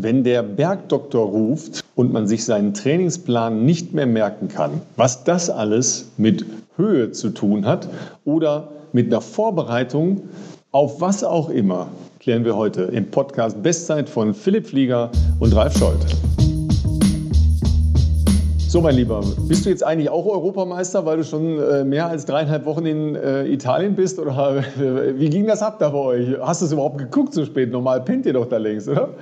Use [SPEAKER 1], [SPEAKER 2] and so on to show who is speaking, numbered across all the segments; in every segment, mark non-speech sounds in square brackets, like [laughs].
[SPEAKER 1] Wenn der Bergdoktor ruft und man sich seinen Trainingsplan nicht mehr merken kann, was das alles mit Höhe zu tun hat oder mit einer Vorbereitung auf was auch immer, klären wir heute im Podcast Bestzeit von Philipp Flieger und Ralf Scholz. So, mein Lieber, bist du jetzt eigentlich auch Europameister, weil du schon äh, mehr als dreieinhalb Wochen in äh, Italien bist? Oder [laughs] wie ging das ab da bei euch? Hast du es überhaupt geguckt so spät? Normal pennt ihr doch da längst, oder?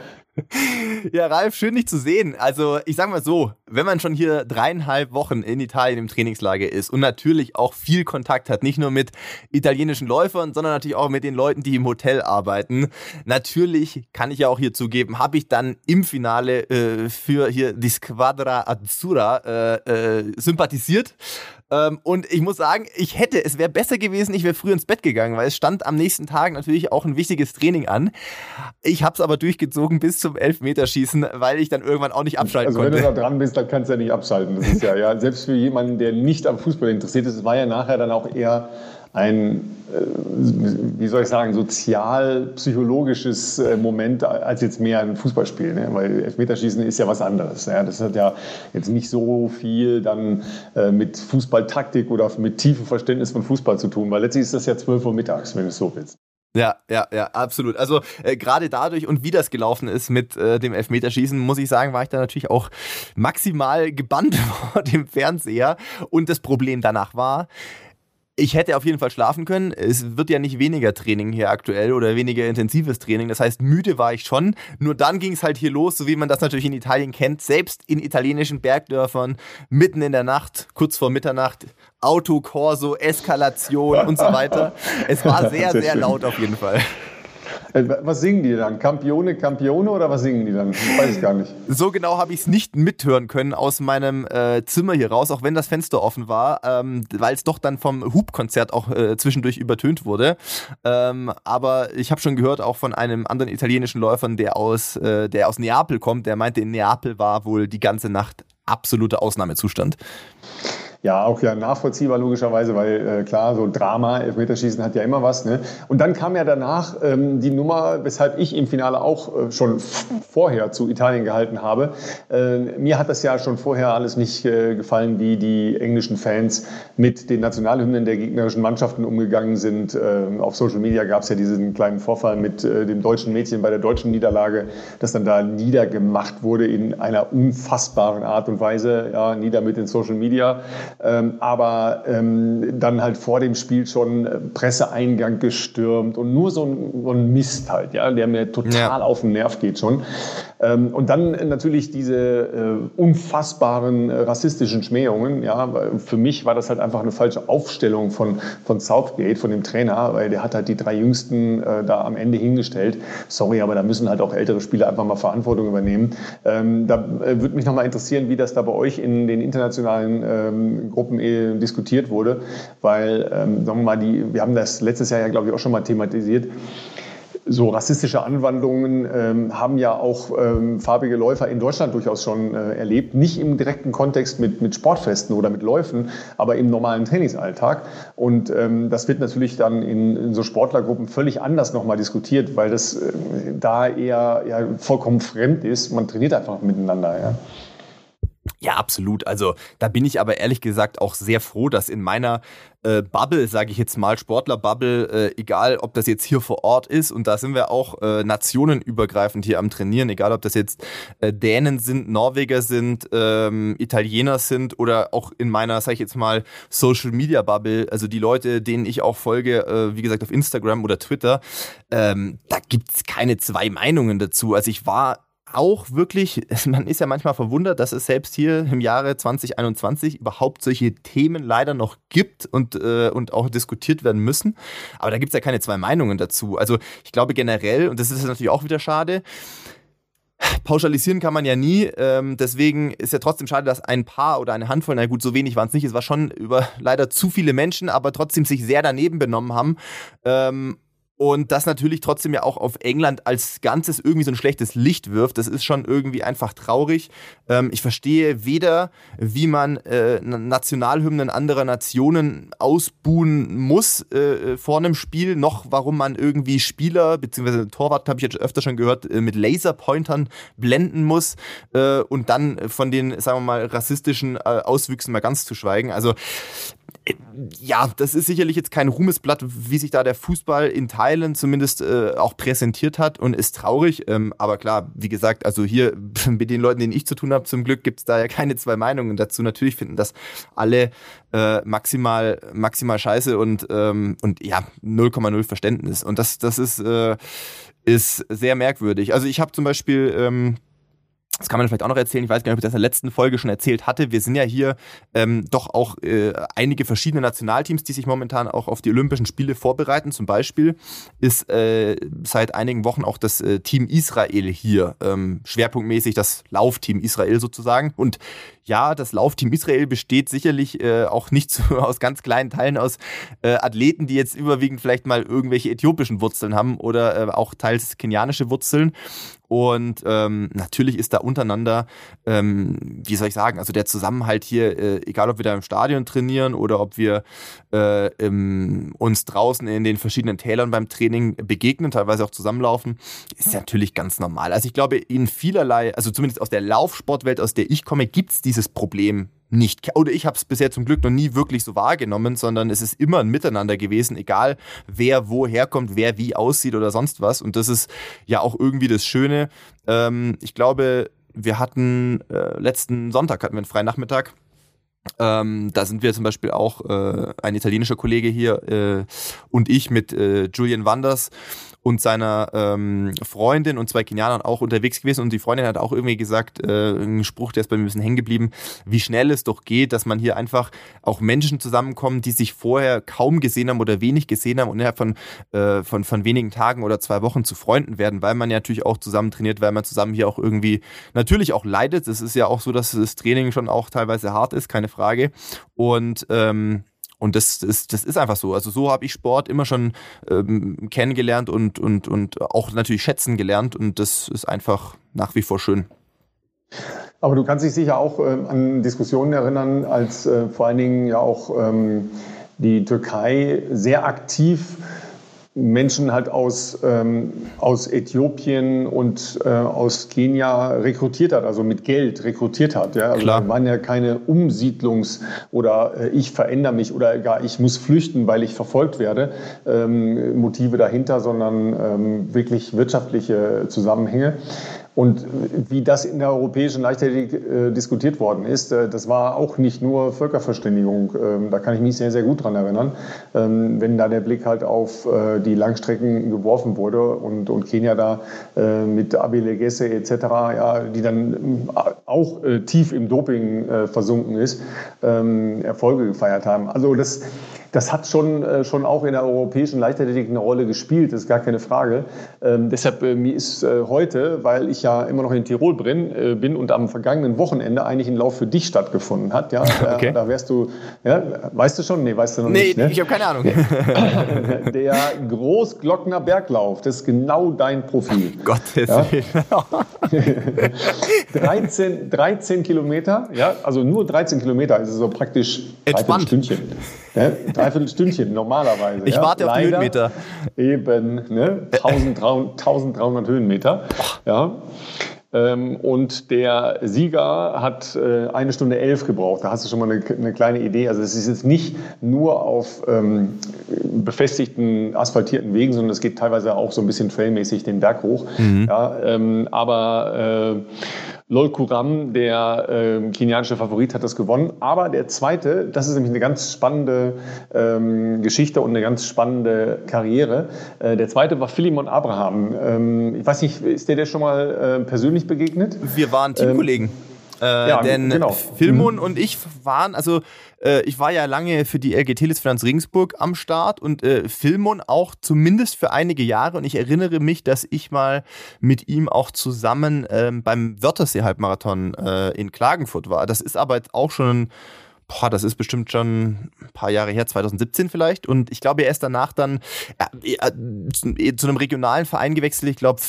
[SPEAKER 2] Ja, Ralf, schön dich zu sehen. Also, ich sag mal so, wenn man schon hier dreieinhalb Wochen in Italien im Trainingslager ist und natürlich auch viel Kontakt hat, nicht nur mit italienischen Läufern, sondern natürlich auch mit den Leuten, die im Hotel arbeiten, natürlich kann ich ja auch hier zugeben, habe ich dann im Finale äh, für hier die Squadra Azzurra äh, äh, sympathisiert ähm, und ich muss sagen, ich hätte, es wäre besser gewesen, ich wäre früh ins Bett gegangen, weil es stand am nächsten Tag natürlich auch ein wichtiges Training an. Ich habe es aber durchgezogen bis zum Elfmeterschießen, weil ich dann irgendwann auch nicht abschalten
[SPEAKER 1] also
[SPEAKER 2] konnte.
[SPEAKER 1] Also wenn du da dran bist, dann kannst du ja nicht abschalten. Das ist ja, ja, selbst für jemanden, der nicht am Fußball interessiert ist, war ja nachher dann auch eher ein, äh, wie soll ich sagen, sozial-psychologisches äh, Moment als jetzt mehr ein Fußballspiel. Ne? Weil Elfmeterschießen ist ja was anderes. Ja? Das hat ja jetzt nicht so viel dann äh, mit Fußballtaktik oder mit tiefem Verständnis von Fußball zu tun, weil letztlich ist das ja 12 Uhr mittags, wenn du es so willst.
[SPEAKER 2] Ja, ja, ja, absolut. Also äh, gerade dadurch und wie das gelaufen ist mit äh, dem Elfmeterschießen, muss ich sagen, war ich da natürlich auch maximal gebannt [laughs] vor dem Fernseher. Und das Problem danach war, ich hätte auf jeden Fall schlafen können. Es wird ja nicht weniger Training hier aktuell oder weniger intensives Training. Das heißt, müde war ich schon. Nur dann ging es halt hier los, so wie man das natürlich in Italien kennt. Selbst in italienischen Bergdörfern, mitten in der Nacht, kurz vor Mitternacht, Autokorso, Eskalation und so weiter. Es war [laughs] sehr, sehr laut auf jeden Fall.
[SPEAKER 1] Äh, was singen die dann? Campione, Campione oder was singen die dann? Weiß ich gar nicht.
[SPEAKER 2] So genau habe ich es nicht mithören können aus meinem äh, Zimmer hier raus, auch wenn das Fenster offen war, ähm, weil es doch dann vom Hubkonzert auch äh, zwischendurch übertönt wurde. Ähm, aber ich habe schon gehört, auch von einem anderen italienischen Läufer, der aus, äh, der aus Neapel kommt, der meinte, in Neapel war wohl die ganze Nacht absoluter Ausnahmezustand.
[SPEAKER 1] Ja, auch ja nachvollziehbar logischerweise, weil äh, klar, so Drama, Elfmeterschießen hat ja immer was. Ne? Und dann kam ja danach ähm, die Nummer, weshalb ich im Finale auch äh, schon vorher zu Italien gehalten habe. Äh, mir hat das ja schon vorher alles nicht äh, gefallen, wie die englischen Fans mit den Nationalhymnen der gegnerischen Mannschaften umgegangen sind. Ähm, auf Social Media gab es ja diesen kleinen Vorfall mit äh, dem deutschen Mädchen bei der deutschen Niederlage, das dann da niedergemacht wurde in einer unfassbaren Art und Weise, ja, nieder mit den Social Media. Ähm, aber ähm, dann halt vor dem Spiel schon äh, Presseeingang gestürmt und nur so ein, so ein Mist halt, ja, der mir total ja. auf den Nerv geht schon. Ähm, und dann natürlich diese äh, unfassbaren äh, rassistischen Schmähungen. Ja, für mich war das halt einfach eine falsche Aufstellung von, von Southgate, von dem Trainer, weil der hat halt die drei Jüngsten äh, da am Ende hingestellt. Sorry, aber da müssen halt auch ältere Spieler einfach mal Verantwortung übernehmen. Ähm, da würde mich nochmal interessieren, wie das da bei euch in den internationalen ähm, Gruppen diskutiert wurde, weil, sagen wir mal, die, wir haben das letztes Jahr ja, glaube ich, auch schon mal thematisiert so rassistische Anwandlungen ähm, haben ja auch ähm, farbige Läufer in Deutschland durchaus schon äh, erlebt. Nicht im direkten Kontext mit, mit Sportfesten oder mit Läufen, aber im normalen Trainingsalltag. Und ähm, das wird natürlich dann in, in so Sportlergruppen völlig anders nochmal diskutiert, weil das äh, da eher ja, vollkommen fremd ist. Man trainiert einfach miteinander. Ja.
[SPEAKER 2] Ja, absolut. Also da bin ich aber ehrlich gesagt auch sehr froh, dass in meiner äh, Bubble, sage ich jetzt mal, Sportler-Bubble, äh, egal ob das jetzt hier vor Ort ist, und da sind wir auch äh, nationenübergreifend hier am Trainieren, egal ob das jetzt äh, Dänen sind, Norweger sind, ähm, Italiener sind oder auch in meiner, sage ich jetzt mal, Social-Media-Bubble, also die Leute, denen ich auch folge, äh, wie gesagt, auf Instagram oder Twitter, ähm, da gibt's keine zwei Meinungen dazu. Also ich war auch wirklich, [laughs] man ist ja manchmal verwundert, dass es selbst hier im Jahre 2021 überhaupt solche Themen leider noch gibt und, äh, und auch diskutiert werden müssen. Aber da gibt es ja keine zwei Meinungen dazu. Also ich glaube generell, und das ist natürlich auch wieder schade, Pauschalisieren kann man ja nie, ähm, deswegen ist ja trotzdem schade, dass ein paar oder eine Handvoll, na gut, so wenig waren es nicht, es war schon über leider zu viele Menschen, aber trotzdem sich sehr daneben benommen haben. Ähm, Und das natürlich trotzdem ja auch auf England als Ganzes irgendwie so ein schlechtes Licht wirft. Das ist schon irgendwie einfach traurig. Ähm, ich verstehe weder, wie man äh, Nationalhymnen anderer Nationen ausbuhen muss äh, vor einem Spiel, noch warum man irgendwie Spieler, beziehungsweise Torwart, habe ich jetzt öfter schon gehört, äh, mit Laserpointern blenden muss äh, und dann von den, sagen wir mal, rassistischen äh, Auswüchsen mal ganz zu schweigen. Also ja, das ist sicherlich jetzt kein Ruhmesblatt, wie sich da der Fußball in Teilen zumindest äh, auch präsentiert hat und ist traurig. Ähm, aber klar, wie gesagt, also hier [laughs] mit den Leuten, denen ich zu tun habe, zum Glück gibt es da ja keine zwei Meinungen dazu. Natürlich finden das alle äh, maximal, maximal scheiße und, ähm, und ja, 0,0 Verständnis. Und das, das ist, äh, ist sehr merkwürdig. Also ich habe zum Beispiel ähm, das kann man vielleicht auch noch erzählen, ich weiß gar nicht, ob ich das in der letzten Folge schon erzählt hatte. Wir sind ja hier ähm, doch auch äh, einige verschiedene Nationalteams, die sich momentan auch auf die Olympischen Spiele vorbereiten. Zum Beispiel ist äh, seit einigen Wochen auch das äh, Team Israel hier, ähm, schwerpunktmäßig das Laufteam Israel sozusagen. Und ja, das Laufteam Israel besteht sicherlich äh, auch nicht so [laughs] aus ganz kleinen Teilen aus äh, Athleten, die jetzt überwiegend vielleicht mal irgendwelche äthiopischen Wurzeln haben oder äh, auch teils kenianische Wurzeln. Und ähm, natürlich ist da untereinander, ähm, wie soll ich sagen, also der Zusammenhalt hier, äh, egal ob wir da im Stadion trainieren oder ob wir äh, im, uns draußen in den verschiedenen Tälern beim Training begegnen, teilweise auch zusammenlaufen, ist natürlich ganz normal. Also ich glaube, in vielerlei, also zumindest aus der Laufsportwelt, aus der ich komme, gibt es dieses Problem nicht. Oder ich habe es bisher zum Glück noch nie wirklich so wahrgenommen, sondern es ist immer ein Miteinander gewesen, egal wer woher kommt, wer wie aussieht oder sonst was. Und das ist ja auch irgendwie das Schöne. Ähm, ich glaube, wir hatten äh, letzten Sonntag hatten wir einen freien Nachmittag. Ähm, da sind wir zum Beispiel auch äh, ein italienischer Kollege hier äh, und ich mit äh, Julian Wanders und seiner ähm, Freundin und zwei Kenianern auch unterwegs gewesen und die Freundin hat auch irgendwie gesagt, äh, ein Spruch, der ist bei mir ein bisschen hängen geblieben, wie schnell es doch geht, dass man hier einfach auch Menschen zusammenkommen, die sich vorher kaum gesehen haben oder wenig gesehen haben und innerhalb von, äh, von, von wenigen Tagen oder zwei Wochen zu Freunden werden, weil man ja natürlich auch zusammen trainiert, weil man zusammen hier auch irgendwie natürlich auch leidet. Es ist ja auch so, dass das Training schon auch teilweise hart ist, keine Frage. Und ähm, und das, das, das ist einfach so. Also so habe ich Sport immer schon ähm, kennengelernt und, und, und auch natürlich schätzen gelernt. Und das ist einfach nach wie vor schön.
[SPEAKER 1] Aber du kannst dich sicher auch äh, an Diskussionen erinnern, als äh, vor allen Dingen ja auch ähm, die Türkei sehr aktiv Menschen halt aus, ähm, aus Äthiopien und äh, aus Kenia rekrutiert hat, also mit Geld rekrutiert hat. Ja? Also Klar. waren ja keine Umsiedlungs- oder äh, ich verändere mich oder gar ich muss flüchten, weil ich verfolgt werde, ähm, Motive dahinter, sondern ähm, wirklich wirtschaftliche Zusammenhänge. Und wie das in der europäischen Leichtathletik äh, diskutiert worden ist, äh, das war auch nicht nur Völkerverständigung. Ähm, da kann ich mich sehr, sehr gut dran erinnern. Ähm, wenn da der Blick halt auf äh, die Langstrecken geworfen wurde und, und Kenia da äh, mit Abile Gesse etc., ja, die dann äh, auch äh, tief im Doping versunken ist, ähm, Erfolge gefeiert haben. Also das das hat schon, äh, schon auch in der europäischen Leichtathletik eine Rolle gespielt, das ist gar keine Frage. Ähm, deshalb äh, mir ist äh, heute, weil ich ja immer noch in Tirol bin, äh, bin und am vergangenen Wochenende eigentlich ein Lauf für dich stattgefunden hat. Ja, [laughs] okay. da, wärst du, ja, weißt du schon? Nee, weißt du noch
[SPEAKER 2] nee,
[SPEAKER 1] nicht. Nee,
[SPEAKER 2] ich habe keine Ahnung. [laughs]
[SPEAKER 1] der Großglockner Berglauf, das ist genau dein Profil.
[SPEAKER 2] Gottes ja? Willen. [laughs]
[SPEAKER 1] 13, 13 Kilometer, ja, also nur 13 Kilometer, ist so praktisch
[SPEAKER 2] ein Stündchen.
[SPEAKER 1] Ja, dreiviertel Stündchen normalerweise.
[SPEAKER 2] Ich ja. warte auf die Höhenmeter.
[SPEAKER 1] Eben, ne? 1300, 1300 Höhenmeter. Ja. Ähm, und der Sieger hat äh, eine Stunde elf gebraucht. Da hast du schon mal eine, eine kleine Idee. Also es ist jetzt nicht nur auf ähm, befestigten, asphaltierten Wegen, sondern es geht teilweise auch so ein bisschen trailmäßig den Berg hoch. Mhm. Ja, ähm, aber äh, Lol Kuram, der äh, kenianische Favorit, hat das gewonnen. Aber der zweite, das ist nämlich eine ganz spannende ähm, Geschichte und eine ganz spannende Karriere. Äh, der zweite war Philemon Abraham. Ähm, ich weiß nicht, ist der dir schon mal äh, persönlich begegnet?
[SPEAKER 2] Wir waren Teamkollegen. Ähm, äh, ja, denn genau. Filmon mhm. und ich waren, also äh, ich war ja lange für die LG Telefinanz Regensburg am Start und äh, Filmon auch zumindest für einige Jahre und ich erinnere mich, dass ich mal mit ihm auch zusammen ähm, beim Wörthersee-Halbmarathon äh, in Klagenfurt war. Das ist aber jetzt auch schon boah, das ist bestimmt schon ein paar Jahre her, 2017 vielleicht. Und ich glaube, er ist danach dann äh, äh, zu einem regionalen Verein gewechselt. Ich glaube,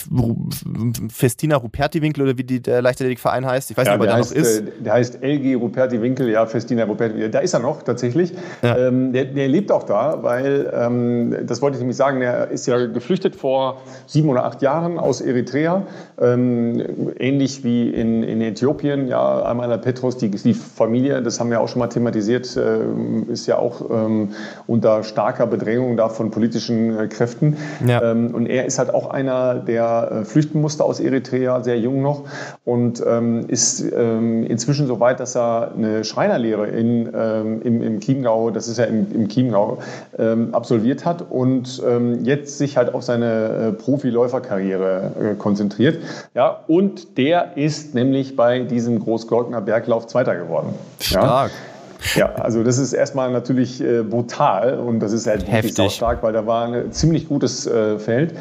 [SPEAKER 2] Festina Ruperti-Winkel oder wie die, der Leichtathletikverein heißt. Ich weiß
[SPEAKER 1] ja,
[SPEAKER 2] nicht, ob er
[SPEAKER 1] da noch ist. Äh, der heißt LG Ruperti-Winkel, ja, Festina Ruperti-Winkel. Da ist er noch tatsächlich. Ja. Ähm, der, der, lebt auch da, weil, ähm, das wollte ich nämlich sagen, er ist ja geflüchtet vor sieben oder acht Jahren aus Eritrea. Ähm, ähnlich wie in, in Äthiopien, ja, einmal Petros, die, die Familie, das haben wir auch schon mal thematisiert, äh, ist ja auch ähm, unter starker Bedrängung da von politischen äh, Kräften. Ja. Ähm, und er ist halt auch einer, der äh, flüchten musste aus Eritrea, sehr jung noch, und ähm, ist ähm, inzwischen so weit, dass er eine Schreinerlehre in, ähm, im, im Chiemgau, das ist ja im, im Chiemgau, ähm, absolviert hat und jetzt sich halt auf seine Profiläuferkarriere konzentriert. Ja, und der ist nämlich bei diesem Großglockner Berglauf Zweiter geworden.
[SPEAKER 2] Stark.
[SPEAKER 1] Ja? Ja, also das ist erstmal natürlich äh, brutal und das ist halt
[SPEAKER 2] Heftig. wirklich
[SPEAKER 1] stark, weil da war ein ziemlich gutes äh, Feld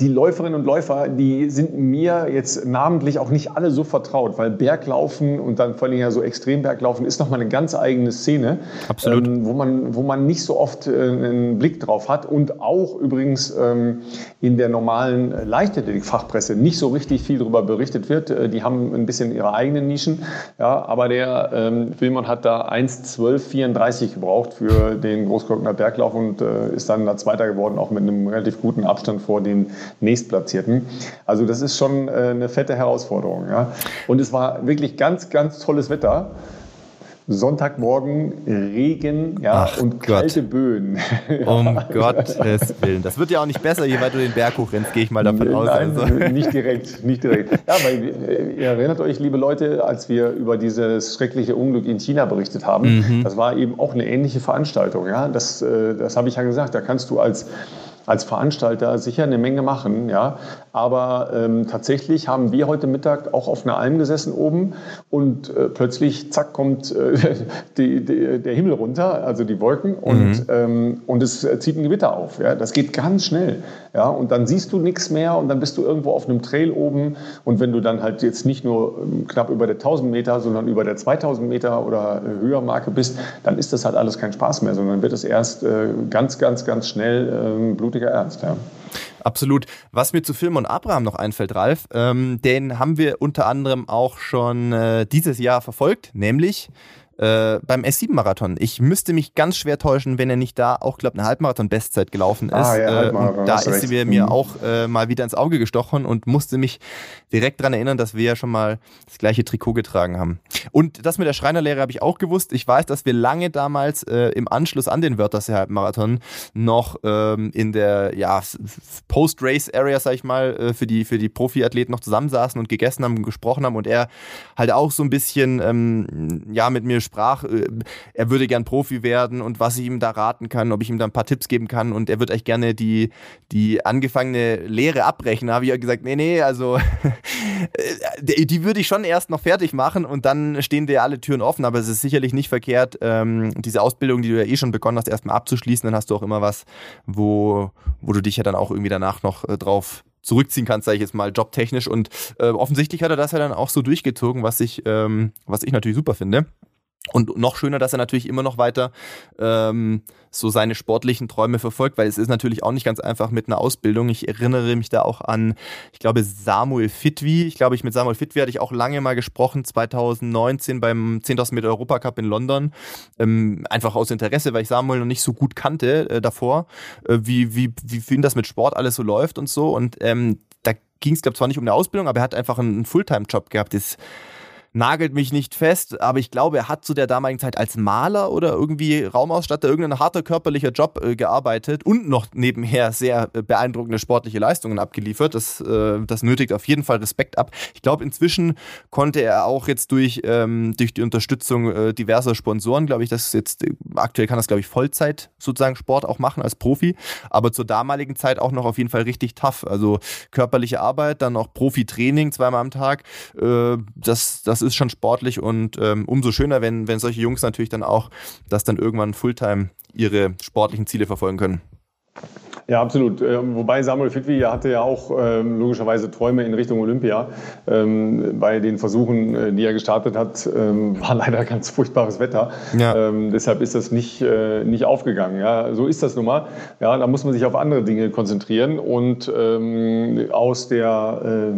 [SPEAKER 1] die Läuferinnen und Läufer, die sind mir jetzt namentlich auch nicht alle so vertraut, weil Berglaufen und dann vor allem ja so Extremberglaufen ist nochmal eine ganz eigene Szene,
[SPEAKER 2] Absolut.
[SPEAKER 1] Ähm, wo, man, wo man nicht so oft äh, einen Blick drauf hat und auch übrigens ähm, in der normalen Leichtathletik-Fachpresse nicht so richtig viel darüber berichtet wird. Äh, die haben ein bisschen ihre eigenen Nischen, ja, aber der ähm, Wilmon hat da 1,12,34 gebraucht für den Großglockner Berglauf und äh, ist dann da Zweiter geworden, auch mit einem relativ guten Abstand vor den Nächstplatzierten. Also das ist schon äh, eine fette Herausforderung. Ja. Und es war wirklich ganz, ganz tolles Wetter. Sonntagmorgen Regen ja,
[SPEAKER 2] Ach
[SPEAKER 1] und kalte Böen. [laughs]
[SPEAKER 2] Um Gottes Willen. Das wird ja auch nicht besser, je weiter du den Berg hochrennst, gehe ich mal davon aus.
[SPEAKER 1] Nein, also. [laughs] nicht direkt, nicht direkt. Ja, weil äh, ihr erinnert euch, liebe Leute, als wir über dieses schreckliche Unglück in China berichtet haben, mhm. das war eben auch eine ähnliche Veranstaltung. Ja? Das, äh, das habe ich ja gesagt, da kannst du als als Veranstalter sicher eine Menge machen, ja. Aber ähm, tatsächlich haben wir heute Mittag auch auf einer Alm gesessen oben und äh, plötzlich, zack, kommt äh, [laughs] die, die, der Himmel runter, also die Wolken und, mhm. ähm, und es zieht ein Gewitter auf. Ja. Das geht ganz schnell. Ja. Und dann siehst du nichts mehr und dann bist du irgendwo auf einem Trail oben und wenn du dann halt jetzt nicht nur ähm, knapp über der 1000 Meter, sondern über der 2000 Meter oder äh, höher Marke bist, dann ist das halt alles kein Spaß mehr, sondern wird es erst äh, ganz, ganz, ganz schnell äh, blutig richtiger Ernst, ja.
[SPEAKER 2] Absolut. Was mir zu Film und Abraham noch einfällt, Ralf, ähm, den haben wir unter anderem auch schon äh, dieses Jahr verfolgt, nämlich äh, beim S7-Marathon. Ich müsste mich ganz schwer täuschen, wenn er nicht da auch, glaube eine Halbmarathon-Bestzeit gelaufen ist. Ah, ja, äh, da ist sie mir mhm. auch äh, mal wieder ins Auge gestochen und musste mich direkt daran erinnern, dass wir ja schon mal das gleiche Trikot getragen haben. Und das mit der Schreinerlehre habe ich auch gewusst. Ich weiß, dass wir lange damals äh, im Anschluss an den Wörthersee Halbmarathon noch ähm, in der ja, Post-Race-Area, sag ich mal, äh, für die, für die Profiathleten noch zusammensaßen und gegessen haben und gesprochen haben und er halt auch so ein bisschen ähm, ja, mit mir sprach, äh, er würde gern Profi werden und was ich ihm da raten kann, ob ich ihm da ein paar Tipps geben kann und er würde eigentlich gerne die, die angefangene Lehre abbrechen. Da habe ich ja gesagt, nee, nee, also [laughs] äh, die würde ich schon erst noch fertig machen und dann stehen dir alle Türen offen, aber es ist sicherlich nicht verkehrt, ähm, diese Ausbildung, die du ja eh schon begonnen hast, erstmal abzuschließen, dann hast du auch immer was, wo, wo du dich ja dann auch irgendwie danach noch äh, drauf zurückziehen kannst, sage ich jetzt mal, jobtechnisch. Und äh, offensichtlich hat er das ja dann auch so durchgezogen, was ich, ähm, was ich natürlich super finde. Und noch schöner, dass er natürlich immer noch weiter ähm, so seine sportlichen Träume verfolgt, weil es ist natürlich auch nicht ganz einfach mit einer Ausbildung. Ich erinnere mich da auch an, ich glaube, Samuel Fitwi. Ich glaube, ich mit Samuel Fitwi hatte ich auch lange mal gesprochen, 2019 beim 10.000 Meter Europacup in London. Ähm, einfach aus Interesse, weil ich Samuel noch nicht so gut kannte äh, davor, äh, wie, wie, wie für ihn das mit Sport alles so läuft und so. Und ähm, da ging es, glaube ich, zwar nicht um eine Ausbildung, aber er hat einfach einen Fulltime-Job gehabt. Das nagelt mich nicht fest, aber ich glaube, er hat zu der damaligen Zeit als Maler oder irgendwie Raumausstatter, irgendein harter körperlicher Job äh, gearbeitet und noch nebenher sehr äh, beeindruckende sportliche Leistungen abgeliefert. Das, äh, das nötigt auf jeden Fall Respekt ab. Ich glaube, inzwischen konnte er auch jetzt durch, ähm, durch die Unterstützung äh, diverser Sponsoren, glaube ich, das jetzt äh, aktuell kann das, glaube ich, Vollzeit sozusagen Sport auch machen als Profi, aber zur damaligen Zeit auch noch auf jeden Fall richtig tough. Also körperliche Arbeit, dann auch Profi-Training zweimal am Tag. Äh, das, das ist schon sportlich und ähm, umso schöner, wenn, wenn solche Jungs natürlich dann auch das dann irgendwann Fulltime ihre sportlichen Ziele verfolgen können.
[SPEAKER 1] Ja, absolut. Ähm, wobei Samuel Fitwi hatte ja auch ähm, logischerweise Träume in Richtung Olympia. Ähm, bei den Versuchen, äh, die er gestartet hat, ähm, war leider ganz furchtbares Wetter. Ja. Deshalb ist das nicht, äh, nicht aufgegangen. Ja, so ist das nun mal. Ja, da muss man sich auf andere Dinge konzentrieren. Und aus der,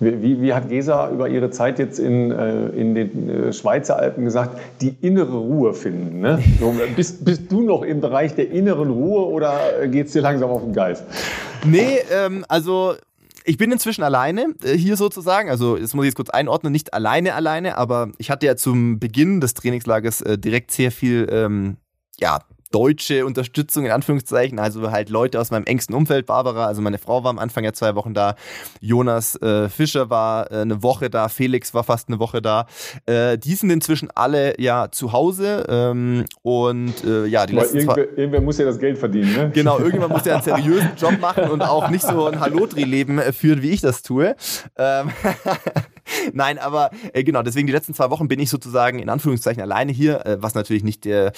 [SPEAKER 1] wie, wie hat Gesa über ihre Zeit jetzt in, äh, in den Schweizer Alpen gesagt, die innere Ruhe finden? Ne? So, bist, bist du noch im Bereich der inneren Ruhe oder geht es dir langsam langsam auf den Geist.
[SPEAKER 2] Nee, ähm, also ich bin inzwischen alleine äh, hier sozusagen. Also, das muss ich jetzt kurz einordnen, nicht alleine, alleine, aber ich hatte ja zum Beginn des Trainingslagers äh, direkt sehr viel ähm, ja, deutsche Unterstützung in Anführungszeichen, also halt Leute aus meinem engsten Umfeld, Barbara, also meine Frau war am Anfang ja zwei Wochen da, Jonas äh, Fischer war äh, eine Woche da, Felix war fast eine Woche da. Äh, die sind inzwischen alle ja zu Hause ähm, und äh, ja, die
[SPEAKER 1] Aber letzten irgendwer, irgendwer muss ja das Geld verdienen, ne?
[SPEAKER 2] Genau, irgendjemand muss ja einen seriösen Job machen und auch nicht so ein Hallodri-Leben führen, wie ich das tue. Ähm [laughs] [laughs] Nein, aber äh, genau, deswegen die letzten zwei Wochen bin ich sozusagen in Anführungszeichen alleine hier, äh, was natürlich nicht der,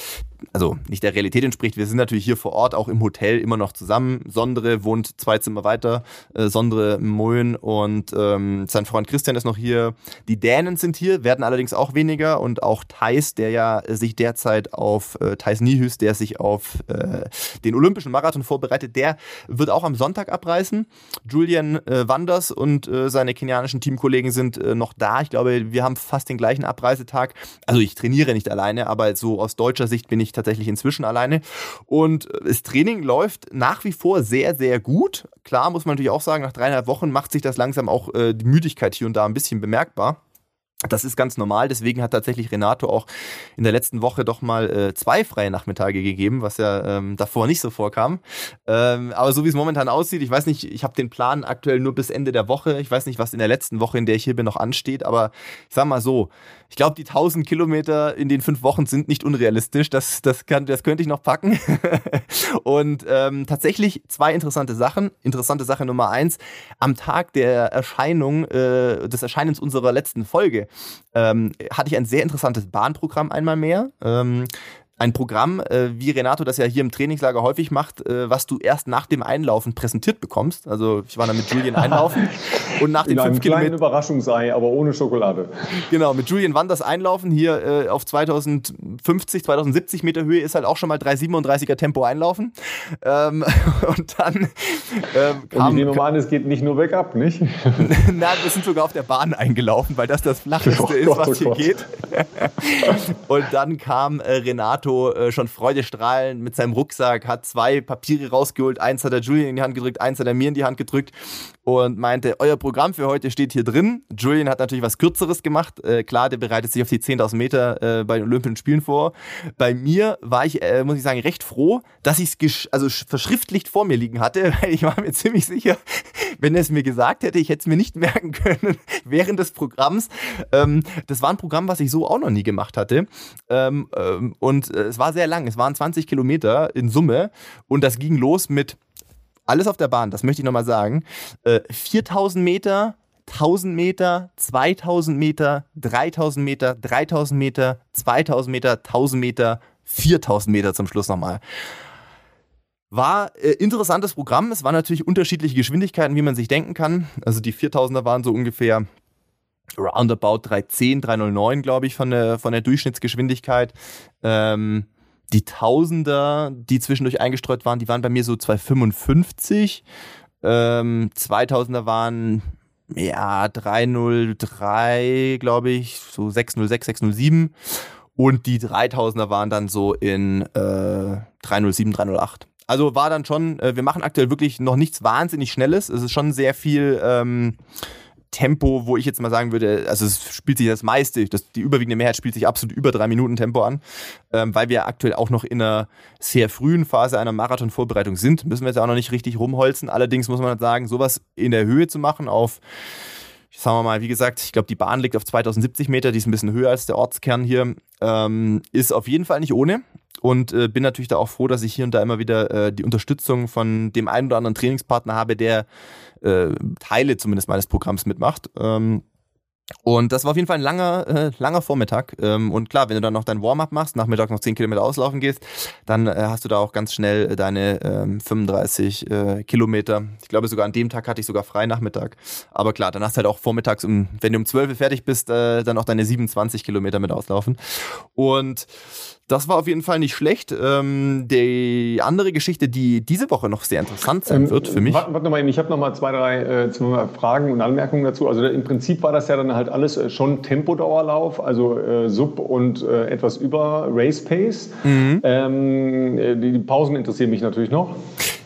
[SPEAKER 2] also nicht der Realität entspricht. Wir sind natürlich hier vor Ort auch im Hotel immer noch zusammen. Sondre wohnt zwei Zimmer weiter, äh, Sondre Moen und ähm, sein Freund Christian ist noch hier. Die Dänen sind hier, werden allerdings auch weniger und auch Thais, der ja sich derzeit auf äh, Thais Nihus, der sich auf äh, den Olympischen Marathon vorbereitet, der wird auch am Sonntag abreisen. Julian äh, Wanders und äh, seine kenianischen Teamkollegen sind äh, noch da. Ich glaube, wir haben fast den gleichen Abreisetag. Also ich trainiere nicht alleine, aber so aus deutscher Sicht bin ich tatsächlich inzwischen alleine. Und äh, das Training läuft nach wie vor sehr, sehr gut. Klar muss man natürlich auch sagen, nach dreieinhalb Wochen macht sich das langsam auch äh, die Müdigkeit hier und da ein bisschen bemerkbar. Das ist ganz normal, deswegen hat tatsächlich Renato auch in der letzten Woche doch mal äh, zwei freie Nachmittage gegeben, was ja ähm, davor nicht so vorkam. Ähm, aber so wie es momentan aussieht, ich weiß nicht, ich habe den Plan aktuell nur bis Ende der Woche. Ich weiß nicht, was in der letzten Woche, in der ich hier bin, noch ansteht, aber ich sag mal so, ich glaube, die 1000 Kilometer in den fünf Wochen sind nicht unrealistisch. Das, das, kann, das könnte ich noch packen. [laughs] Und ähm, tatsächlich zwei interessante Sachen. Interessante Sache Nummer eins, am Tag der Erscheinung, äh, des Erscheinens unserer letzten Folge, ähm, hatte ich ein sehr interessantes Bahnprogramm einmal mehr. Ähm, ein Programm, äh, wie Renato das ja hier im Trainingslager häufig macht, äh, was du erst nach dem Einlaufen präsentiert bekommst. Also ich war dann mit Julian [laughs] einlaufen und nach den
[SPEAKER 1] In fünf Kilometern Überraschungsei, aber ohne Schokolade.
[SPEAKER 2] Genau, mit Julian Wanders einlaufen hier äh, auf 2050, 2070 Meter Höhe ist halt auch schon mal 337er Tempo einlaufen. Ähm, [laughs] und dann
[SPEAKER 1] ähm, kam, und ich nehme mal an, es geht nicht nur bergab, nicht? [laughs]
[SPEAKER 2] Nein, wir sind sogar auf der Bahn eingelaufen, weil das das flacheste oh ist, was oh hier geht. und dann kam äh, Renato Renato äh, schon freudestrahlend mit seinem Rucksack, hat zwei Papiere rausgeholt, eins hat er Julian in die Hand gedrückt, eins hat er mir in die Hand gedrückt und meinte, euer Programm für heute steht hier drin. Julian hat natürlich was Kürzeres gemacht. Äh, klar, der bereitet sich auf die 10.000 Meter äh, bei den Olympischen Spielen vor. Bei mir war ich, äh, muss ich sagen, recht froh, dass ich es also verschriftlicht vor mir liegen hatte, [laughs] weil ich war mir ziemlich sicher, [laughs] wenn er es mir gesagt hätte, ich hätte es mir nicht merken können [laughs] während des Programms. Ähm, das war ein Programm, was ich so auch noch nie gemacht hatte. Ähm, ähm, und es war sehr lang. Es waren 20 Kilometer in Summe und das ging los mit alles auf der Bahn, das möchte ich nochmal sagen. Äh, 4000 Meter, 1000 Meter, 2000 Meter, 3000 Meter, 3000 Meter, 2000 Meter, 1000 Meter, 4000 Meter zum Schluss nochmal. War äh, interessantes Programm. Es waren natürlich unterschiedliche Geschwindigkeiten, wie man sich denken kann. Also die 4000er waren so ungefähr roundabout 310, 309, glaube ich, von der, von der Durchschnittsgeschwindigkeit. Ähm, die Tausender, die zwischendurch eingestreut waren, die waren bei mir so 255. Ähm, 2000er waren ja 303, glaube ich, so 606, 607. Und die 3000er waren dann so in äh, 307, 308. Also war dann schon, äh, wir machen aktuell wirklich noch nichts wahnsinnig Schnelles. Es ist schon sehr viel ähm, Tempo, wo ich jetzt mal sagen würde, also es spielt sich das meiste, das, die überwiegende Mehrheit spielt sich absolut über drei Minuten Tempo an, ähm, weil wir aktuell auch noch in einer sehr frühen Phase einer Marathonvorbereitung sind, müssen wir jetzt auch noch nicht richtig rumholzen. Allerdings muss man sagen, sowas in der Höhe zu machen auf sagen wir mal, wie gesagt, ich glaube, die Bahn liegt auf 2070 Meter, die ist ein bisschen höher als der Ortskern hier, ähm, ist auf jeden Fall nicht ohne und äh, bin natürlich da auch froh, dass ich hier und da immer wieder äh, die Unterstützung von dem einen oder anderen Trainingspartner habe, der äh, Teile zumindest meines Programms mitmacht. Ähm, Und das war auf jeden Fall ein langer, äh, langer Vormittag. Ähm, und klar, wenn du dann noch dein Warm-up machst, nachmittags noch 10 Kilometer auslaufen gehst, dann äh, hast du da auch ganz schnell deine ähm, 35 äh, Kilometer. Ich glaube, sogar an dem Tag hatte ich sogar frei Nachmittag. Aber klar, dann hast du halt auch vormittags, um, wenn du um 12 Uhr fertig bist, äh, dann auch deine 27 Kilometer mit auslaufen. Und das war auf jeden Fall nicht schlecht. Ähm, die andere Geschichte, die diese Woche noch sehr interessant sein ähm, wird für mich.
[SPEAKER 1] Warte, warte mal, ich habe noch mal zwei, drei äh, Fragen und Anmerkungen dazu. Also im Prinzip war das ja dann halt alles äh, schon Tempodauerlauf, also äh, Sub und äh, etwas über Race Pace. Mhm. Ähm, äh, die Pausen interessieren mich natürlich noch.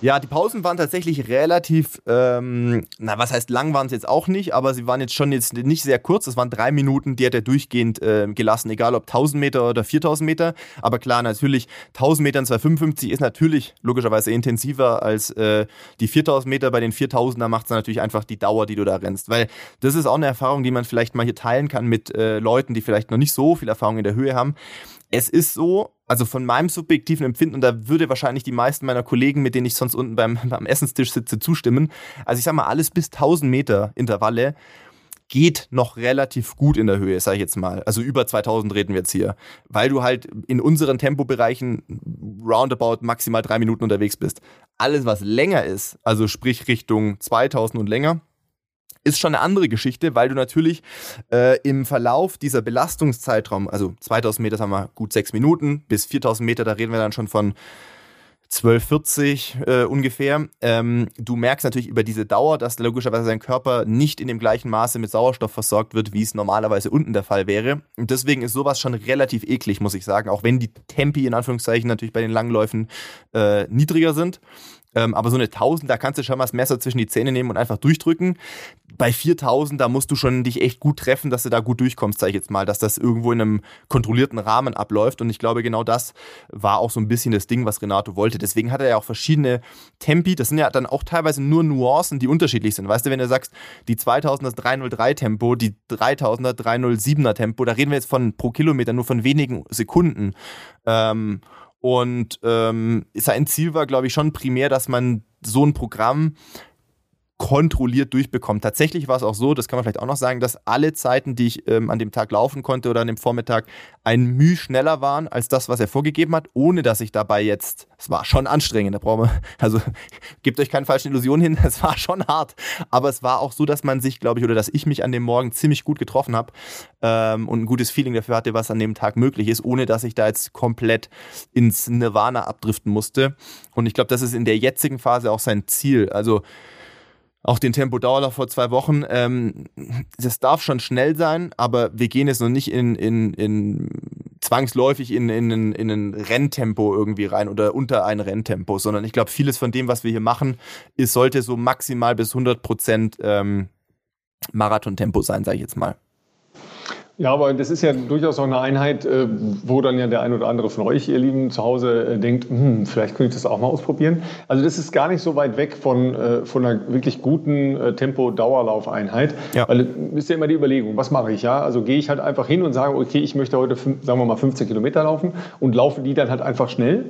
[SPEAKER 2] Ja, die Pausen waren tatsächlich relativ, ähm, na, was heißt lang waren sie jetzt auch nicht, aber sie waren jetzt schon jetzt nicht sehr kurz. Das waren drei Minuten, die hat er durchgehend äh, gelassen, egal ob 1000 Meter oder 4000 Meter. Aber klar, natürlich 1000 Meter 255 ist natürlich logischerweise intensiver als äh, die 4000 Meter. Bei den 4000er macht es natürlich einfach die Dauer, die du da rennst. Weil das ist auch eine Erfahrung, die man vielleicht mal hier teilen kann mit äh, Leuten, die vielleicht noch nicht so viel Erfahrung in der Höhe haben. Es ist so, also von meinem subjektiven Empfinden, und da würde wahrscheinlich die meisten meiner Kollegen, mit denen ich sonst unten beim, [laughs] beim Essenstisch sitze, zustimmen. Also ich sag mal, alles bis 1000 Meter Intervalle geht noch relativ gut in der Höhe, sage ich jetzt mal. Also über 2000 reden wir jetzt hier. Weil du halt in unseren Tempobereichen roundabout maximal drei Minuten unterwegs bist. Alles, was länger ist, also sprich Richtung 2000 und länger, ist schon eine andere Geschichte, weil du natürlich äh, im Verlauf dieser Belastungszeitraum, also 2000 Meter haben wir gut sechs Minuten, bis 4000 Meter, da reden wir dann schon von 1240 äh, ungefähr. Ähm, du merkst natürlich über diese Dauer, dass logischerweise dein Körper nicht in dem gleichen Maße mit Sauerstoff versorgt wird, wie es normalerweise unten der Fall wäre. Und deswegen ist sowas schon relativ eklig, muss ich sagen, auch wenn die Tempi in Anführungszeichen natürlich bei den Langläufen äh, niedriger sind. Ähm, aber so eine 1000, da kannst du schon mal das Messer zwischen die Zähne nehmen und einfach durchdrücken. Bei 4000, da musst du schon dich echt gut treffen, dass du da gut durchkommst, sag ich jetzt mal, dass das irgendwo in einem kontrollierten Rahmen abläuft. Und ich glaube, genau das war auch so ein bisschen das Ding, was Renato wollte. Deswegen hat er ja auch verschiedene Tempi. Das sind ja dann auch teilweise nur Nuancen, die unterschiedlich sind. Weißt du, wenn du sagst, die 2000er 303 Tempo, die 3000er 307er Tempo, da reden wir jetzt von pro Kilometer nur von wenigen Sekunden. Ähm, und ähm, sein Ziel war, glaube ich, schon primär, dass man so ein Programm kontrolliert durchbekommt. Tatsächlich war es auch so, das kann man vielleicht auch noch sagen, dass alle Zeiten, die ich ähm, an dem Tag laufen konnte oder an dem Vormittag, ein Mühe schneller waren als das, was er vorgegeben hat, ohne dass ich dabei jetzt, es war schon anstrengend, da brauchen wir, [laughs] also gebt euch keine falschen Illusionen hin, [laughs] es war schon hart, aber es war auch so, dass man sich, glaube ich, oder dass ich mich an dem Morgen ziemlich gut getroffen habe ähm, und ein gutes Feeling dafür hatte, was an dem Tag möglich ist, ohne dass ich da jetzt komplett ins Nirvana abdriften musste. Und ich glaube, das ist in der jetzigen Phase auch sein Ziel. Also auch den Tempo Dauerlauf vor zwei Wochen. Ähm, das darf schon schnell sein, aber wir gehen jetzt noch nicht in, in, in zwangsläufig in, in, in ein Renntempo irgendwie rein oder unter ein Renntempo, sondern ich glaube, vieles von dem, was wir hier machen, ist, sollte so maximal bis 100 Prozent ähm, Marathontempo sein, sage ich jetzt mal.
[SPEAKER 1] Ja, aber das ist ja durchaus auch eine Einheit, äh, wo dann ja der ein oder andere von euch, ihr Lieben, zu Hause äh, denkt, hm, vielleicht könnte ich das auch mal ausprobieren. Also das ist gar nicht so weit weg von, äh, von einer wirklich guten Tempo-Dauerlaufeinheit. Ja. Weil ist ja immer die Überlegung, was mache ich? Ja? Also gehe ich halt einfach hin und sage, okay, ich möchte heute, sagen wir mal, 15 Kilometer laufen und laufe die dann halt einfach schnell.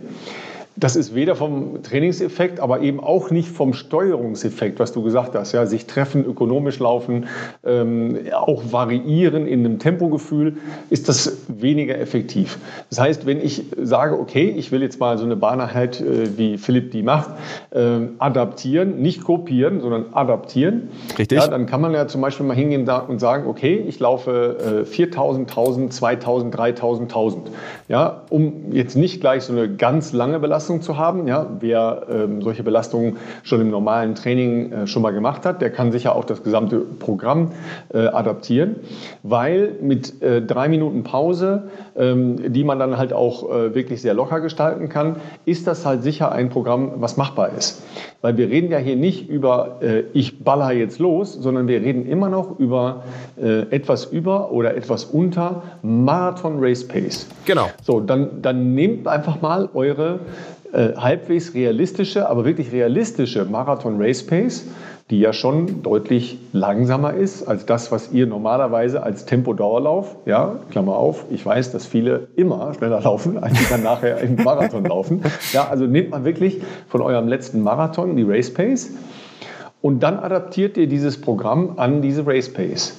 [SPEAKER 1] Das ist weder vom Trainingseffekt, aber eben auch nicht vom Steuerungseffekt, was du gesagt hast. Ja, sich treffen, ökonomisch laufen, ähm, auch variieren in einem Tempogefühl, ist das weniger effektiv. Das heißt, wenn ich sage, okay, ich will jetzt mal so eine Bahneinheit, äh, wie Philipp die macht, äh, adaptieren, nicht kopieren, sondern adaptieren, Richtig. Ja, dann kann man ja zum Beispiel mal hingehen und sagen, okay, ich laufe äh, 4000, 1000, 2000, 3000, 1000. Ja, um jetzt nicht gleich so eine ganz lange Belastung zu haben. Ja, wer ähm, solche Belastungen schon im normalen Training äh, schon mal gemacht hat, der kann sicher auch das gesamte Programm äh, adaptieren, weil mit äh, drei Minuten Pause, ähm, die man dann halt auch äh, wirklich sehr locker gestalten kann, ist das halt sicher ein Programm, was machbar ist. Weil wir reden ja hier nicht über äh, ich baller jetzt los, sondern wir reden immer noch über äh, etwas über oder etwas unter Marathon Race Pace.
[SPEAKER 2] Genau.
[SPEAKER 1] So, dann, dann nehmt einfach mal eure äh, halbwegs realistische, aber wirklich realistische Marathon Race Pace, die ja schon deutlich langsamer ist als das, was ihr normalerweise als Tempo-Dauerlauf, ja, Klammer auf, ich weiß, dass viele immer schneller laufen, als sie dann nachher im [laughs] Marathon laufen. Ja, also nehmt man wirklich von eurem letzten Marathon die Race Pace und dann adaptiert ihr dieses Programm an diese Race Pace.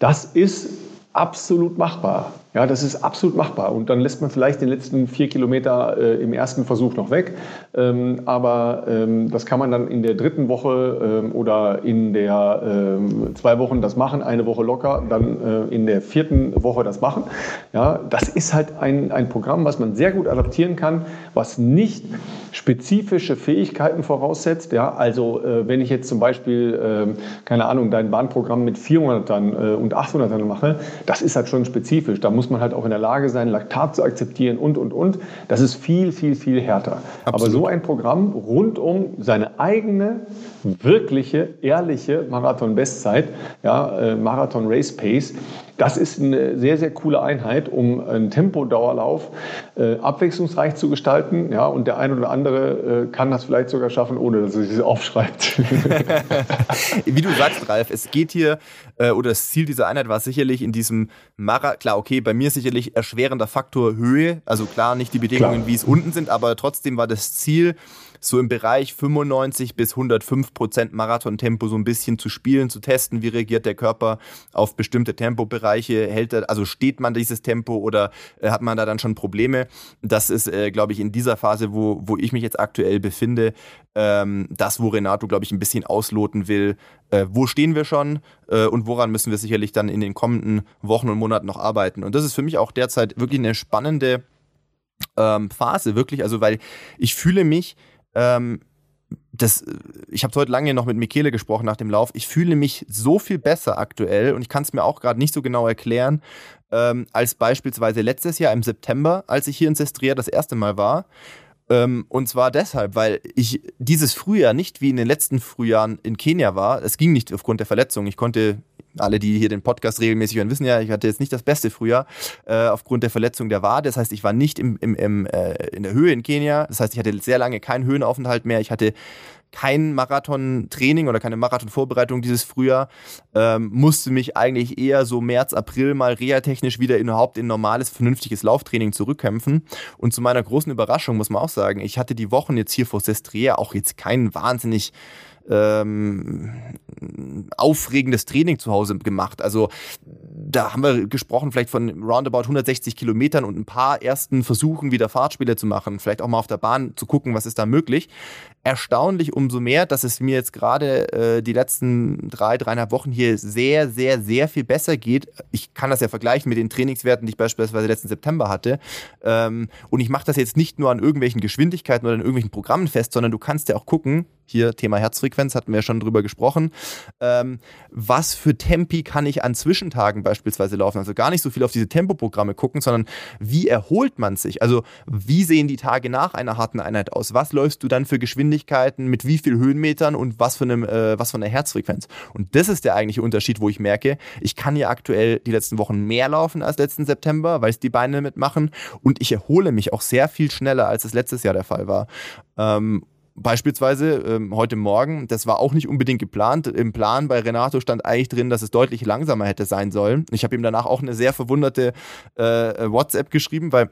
[SPEAKER 1] Das ist absolut machbar. Ja, das ist absolut machbar. Und dann lässt man vielleicht den letzten vier Kilometer äh, im ersten Versuch noch weg. Ähm, aber ähm, das kann man dann in der dritten Woche ähm, oder in der ähm, zwei Wochen das machen, eine Woche locker, dann äh, in der vierten Woche das machen. Ja, das ist halt ein, ein Programm, was man sehr gut adaptieren kann, was nicht spezifische Fähigkeiten voraussetzt. Ja, also äh, wenn ich jetzt zum Beispiel, ähm, keine Ahnung, dein Bahnprogramm mit 400ern äh, und 800ern mache, das ist halt schon spezifisch. Da muss muss man halt auch in der Lage sein, Laktat zu akzeptieren und, und, und. Das ist viel, viel, viel härter. Absolut. Aber so ein Programm rund um seine eigene, wirkliche, ehrliche Marathon-Bestzeit, ja, äh, Marathon-Race-Pace, das ist eine sehr, sehr coole Einheit, um einen Tempodauerlauf äh, abwechslungsreich zu gestalten. Ja, und der eine oder andere äh, kann das vielleicht sogar schaffen, ohne dass er sich aufschreibt. [laughs]
[SPEAKER 2] Wie du sagst, Ralf, es geht hier, äh, oder das Ziel dieser Einheit war sicherlich in diesem Mara, klar, okay, bei mir sicherlich erschwerender Faktor Höhe. Also klar, nicht die Bedingungen, klar. wie es unten sind, aber trotzdem war das Ziel, so im Bereich 95 bis 105 Prozent Marathontempo so ein bisschen zu spielen, zu testen, wie reagiert der Körper auf bestimmte Tempobereiche, hält er, also steht man dieses Tempo oder äh, hat man da dann schon Probleme? Das ist, äh, glaube ich, in dieser Phase, wo, wo ich mich jetzt aktuell befinde, ähm, das, wo Renato, glaube ich, ein bisschen ausloten will, äh, wo stehen wir schon äh, und woran müssen wir sicherlich dann in den kommenden Wochen und Monaten noch arbeiten. Und das ist für mich auch derzeit wirklich eine spannende ähm, Phase, wirklich, also weil ich fühle mich ähm, das, ich habe heute lange noch mit Michele gesprochen nach dem Lauf. Ich fühle mich so viel besser aktuell und ich kann es mir auch gerade nicht so genau erklären, ähm, als beispielsweise letztes Jahr im September, als ich hier in Sestria das erste Mal war. Ähm, und zwar deshalb, weil ich dieses Frühjahr nicht wie in den letzten Frühjahren in Kenia war. Es ging nicht aufgrund der Verletzung. Ich konnte alle, die hier den Podcast regelmäßig hören, wissen ja, ich hatte jetzt nicht das beste Frühjahr äh, aufgrund der Verletzung der Wade. Das heißt, ich war nicht im, im, im, äh, in der Höhe in Kenia. Das heißt, ich hatte sehr lange keinen Höhenaufenthalt mehr. Ich hatte kein Marathon-Training oder keine Marathon-Vorbereitung dieses Frühjahr. Ähm, musste mich eigentlich eher so März, April mal reha-technisch wieder überhaupt in normales, vernünftiges Lauftraining zurückkämpfen. Und zu meiner großen Überraschung muss man auch sagen, ich hatte die Wochen jetzt hier vor Sestria auch jetzt keinen wahnsinnig ähm, aufregendes Training zu Hause gemacht. Also da haben wir gesprochen vielleicht von roundabout 160 Kilometern und ein paar ersten Versuchen, wieder Fahrtspiele zu machen. Vielleicht auch mal auf der Bahn zu gucken, was ist da möglich. Erstaunlich umso mehr, dass es mir jetzt gerade äh, die letzten drei, dreieinhalb Wochen hier sehr, sehr, sehr viel besser geht. Ich kann das ja vergleichen mit den Trainingswerten, die ich beispielsweise letzten September hatte. Ähm, und ich mache das jetzt nicht nur an irgendwelchen Geschwindigkeiten oder an irgendwelchen Programmen fest, sondern du kannst ja auch gucken, hier Thema Herzfrequenz, hatten wir ja schon drüber gesprochen. Ähm, was für Tempi kann ich an Zwischentagen beispielsweise laufen? Also gar nicht so viel auf diese Tempoprogramme gucken, sondern wie erholt man sich? Also wie sehen die Tage nach einer harten Einheit aus? Was läufst du dann für Geschwindigkeiten, mit wie viel Höhenmetern und was für, einem, äh, was für einer Herzfrequenz? Und das ist der eigentliche Unterschied, wo ich merke, ich kann ja aktuell die letzten Wochen mehr laufen als letzten September, weil es die Beine mitmachen und ich erhole mich auch sehr viel schneller, als es letztes Jahr der Fall war. Ähm, Beispielsweise ähm, heute Morgen, das war auch nicht unbedingt geplant. Im Plan bei Renato stand eigentlich drin, dass es deutlich langsamer hätte sein sollen. Ich habe ihm danach auch eine sehr verwunderte äh, WhatsApp geschrieben, weil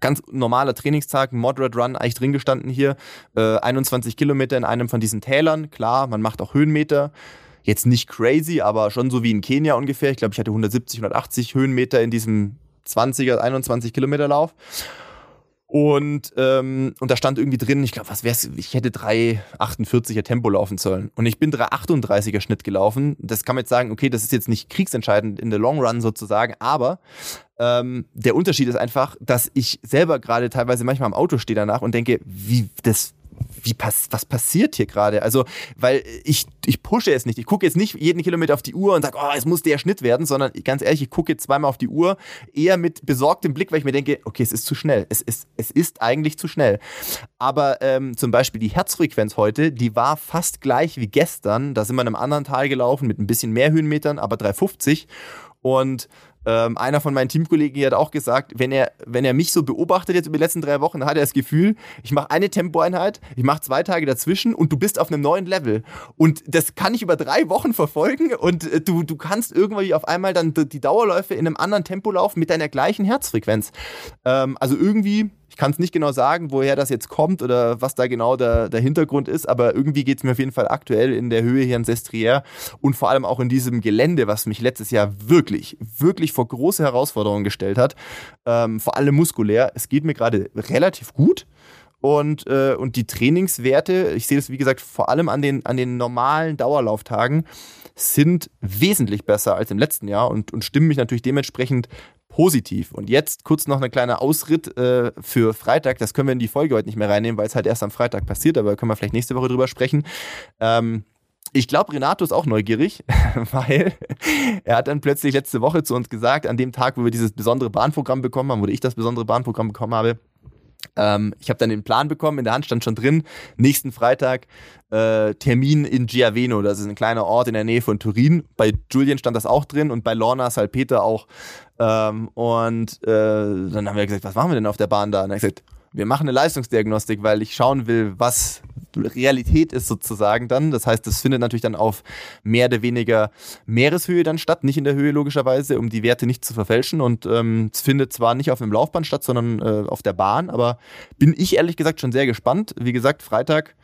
[SPEAKER 2] ganz normaler Trainingstag, Moderate Run eigentlich drin gestanden hier. Äh, 21 Kilometer in einem von diesen Tälern. Klar, man macht auch Höhenmeter. Jetzt nicht crazy, aber schon so wie in Kenia ungefähr. Ich glaube, ich hatte 170, 180 Höhenmeter in diesem 20er, 21 Kilometer Lauf. Und, ähm, und da stand irgendwie drin, ich glaube, was wär's, ich hätte 3,48er Tempo laufen sollen. Und ich bin 3,38er Schnitt gelaufen. Das kann man jetzt sagen, okay, das ist jetzt nicht kriegsentscheidend in der Long Run sozusagen, aber ähm, der Unterschied ist einfach, dass ich selber gerade teilweise manchmal am Auto stehe danach und denke, wie das wie pass, was passiert hier gerade? Also, weil ich, ich pushe es nicht. Ich gucke jetzt nicht jeden Kilometer auf die Uhr und sage, oh, es muss der Schnitt werden, sondern ganz ehrlich, ich gucke zweimal auf die Uhr, eher mit besorgtem Blick, weil ich mir denke, okay, es ist zu schnell. Es ist, es ist eigentlich zu schnell. Aber ähm, zum Beispiel die Herzfrequenz heute, die war fast gleich wie gestern. Da sind wir in einem anderen Tal gelaufen mit ein bisschen mehr Höhenmetern, aber 350. Und ähm, einer von meinen Teamkollegen hat auch gesagt, wenn er, wenn er mich so beobachtet jetzt über die letzten drei Wochen, hat er das Gefühl, ich mache eine Tempoeinheit, ich mache zwei Tage dazwischen und du bist auf einem neuen Level. Und das kann ich über drei Wochen verfolgen und äh, du, du kannst irgendwie auf einmal dann die Dauerläufe in einem anderen Tempo laufen mit deiner gleichen Herzfrequenz. Ähm, also irgendwie Ich kann es nicht genau sagen, woher das jetzt kommt oder was da genau der, der Hintergrund ist, aber irgendwie geht es mir auf jeden Fall aktuell in der Höhe hier in Sestriere und vor allem auch in diesem Gelände, was mich letztes Jahr wirklich, wirklich vor große Herausforderungen gestellt hat, ähm, vor allem muskulär. Es geht mir gerade relativ gut. Und, äh, und die Trainingswerte, ich sehe das wie gesagt vor allem an den, an den normalen Dauerlauftagen, sind wesentlich besser als im letzten Jahr und, und stimmen mich natürlich dementsprechend positiv. Und jetzt kurz noch ein kleiner Ausritt äh, für Freitag. Das können wir in die Folge heute nicht mehr reinnehmen, weil es halt erst am Freitag passiert, aber können wir vielleicht nächste Woche drüber sprechen. Ähm, ich glaube, Renato ist auch neugierig, [laughs] weil er hat dann plötzlich letzte Woche zu uns gesagt, an dem Tag, wo wir dieses besondere Bahnprogramm bekommen haben, wo ich das besondere Bahnprogramm bekommen habe, ähm, ich habe dann den Plan bekommen, in der Hand stand schon drin, nächsten Freitag äh, Termin in Giaveno, das ist ein kleiner Ort in der Nähe von Turin. Bei Julian stand das auch drin und bei Lorna Salpeter auch. Ähm, und äh, dann haben wir gesagt, was machen wir denn auf der Bahn da? Und er hat gesagt, wir machen eine Leistungsdiagnostik, weil ich schauen will, was Realität ist sozusagen dann. Das heißt, es findet natürlich dann auf mehr oder weniger Meereshöhe dann statt, nicht in der Höhe logischerweise, um die Werte nicht zu verfälschen. Und ähm, es findet zwar nicht auf einem Laufband statt, sondern äh, auf der Bahn, aber bin ich ehrlich gesagt schon sehr gespannt. Wie gesagt, Freitag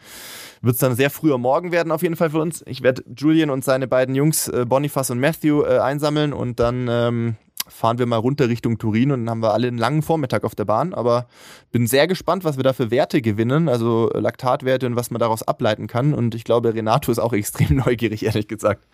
[SPEAKER 2] wird es dann sehr früher Morgen werden auf jeden Fall für uns. Ich werde Julian und seine beiden Jungs, äh, Boniface und Matthew, äh, einsammeln und dann ähm, fahren wir mal runter Richtung Turin und dann haben wir alle einen langen Vormittag auf der Bahn. Aber bin sehr gespannt, was wir da für Werte gewinnen, also Laktatwerte und was man daraus ableiten kann. Und ich glaube, Renato ist auch [laughs] extrem neugierig, ehrlich gesagt.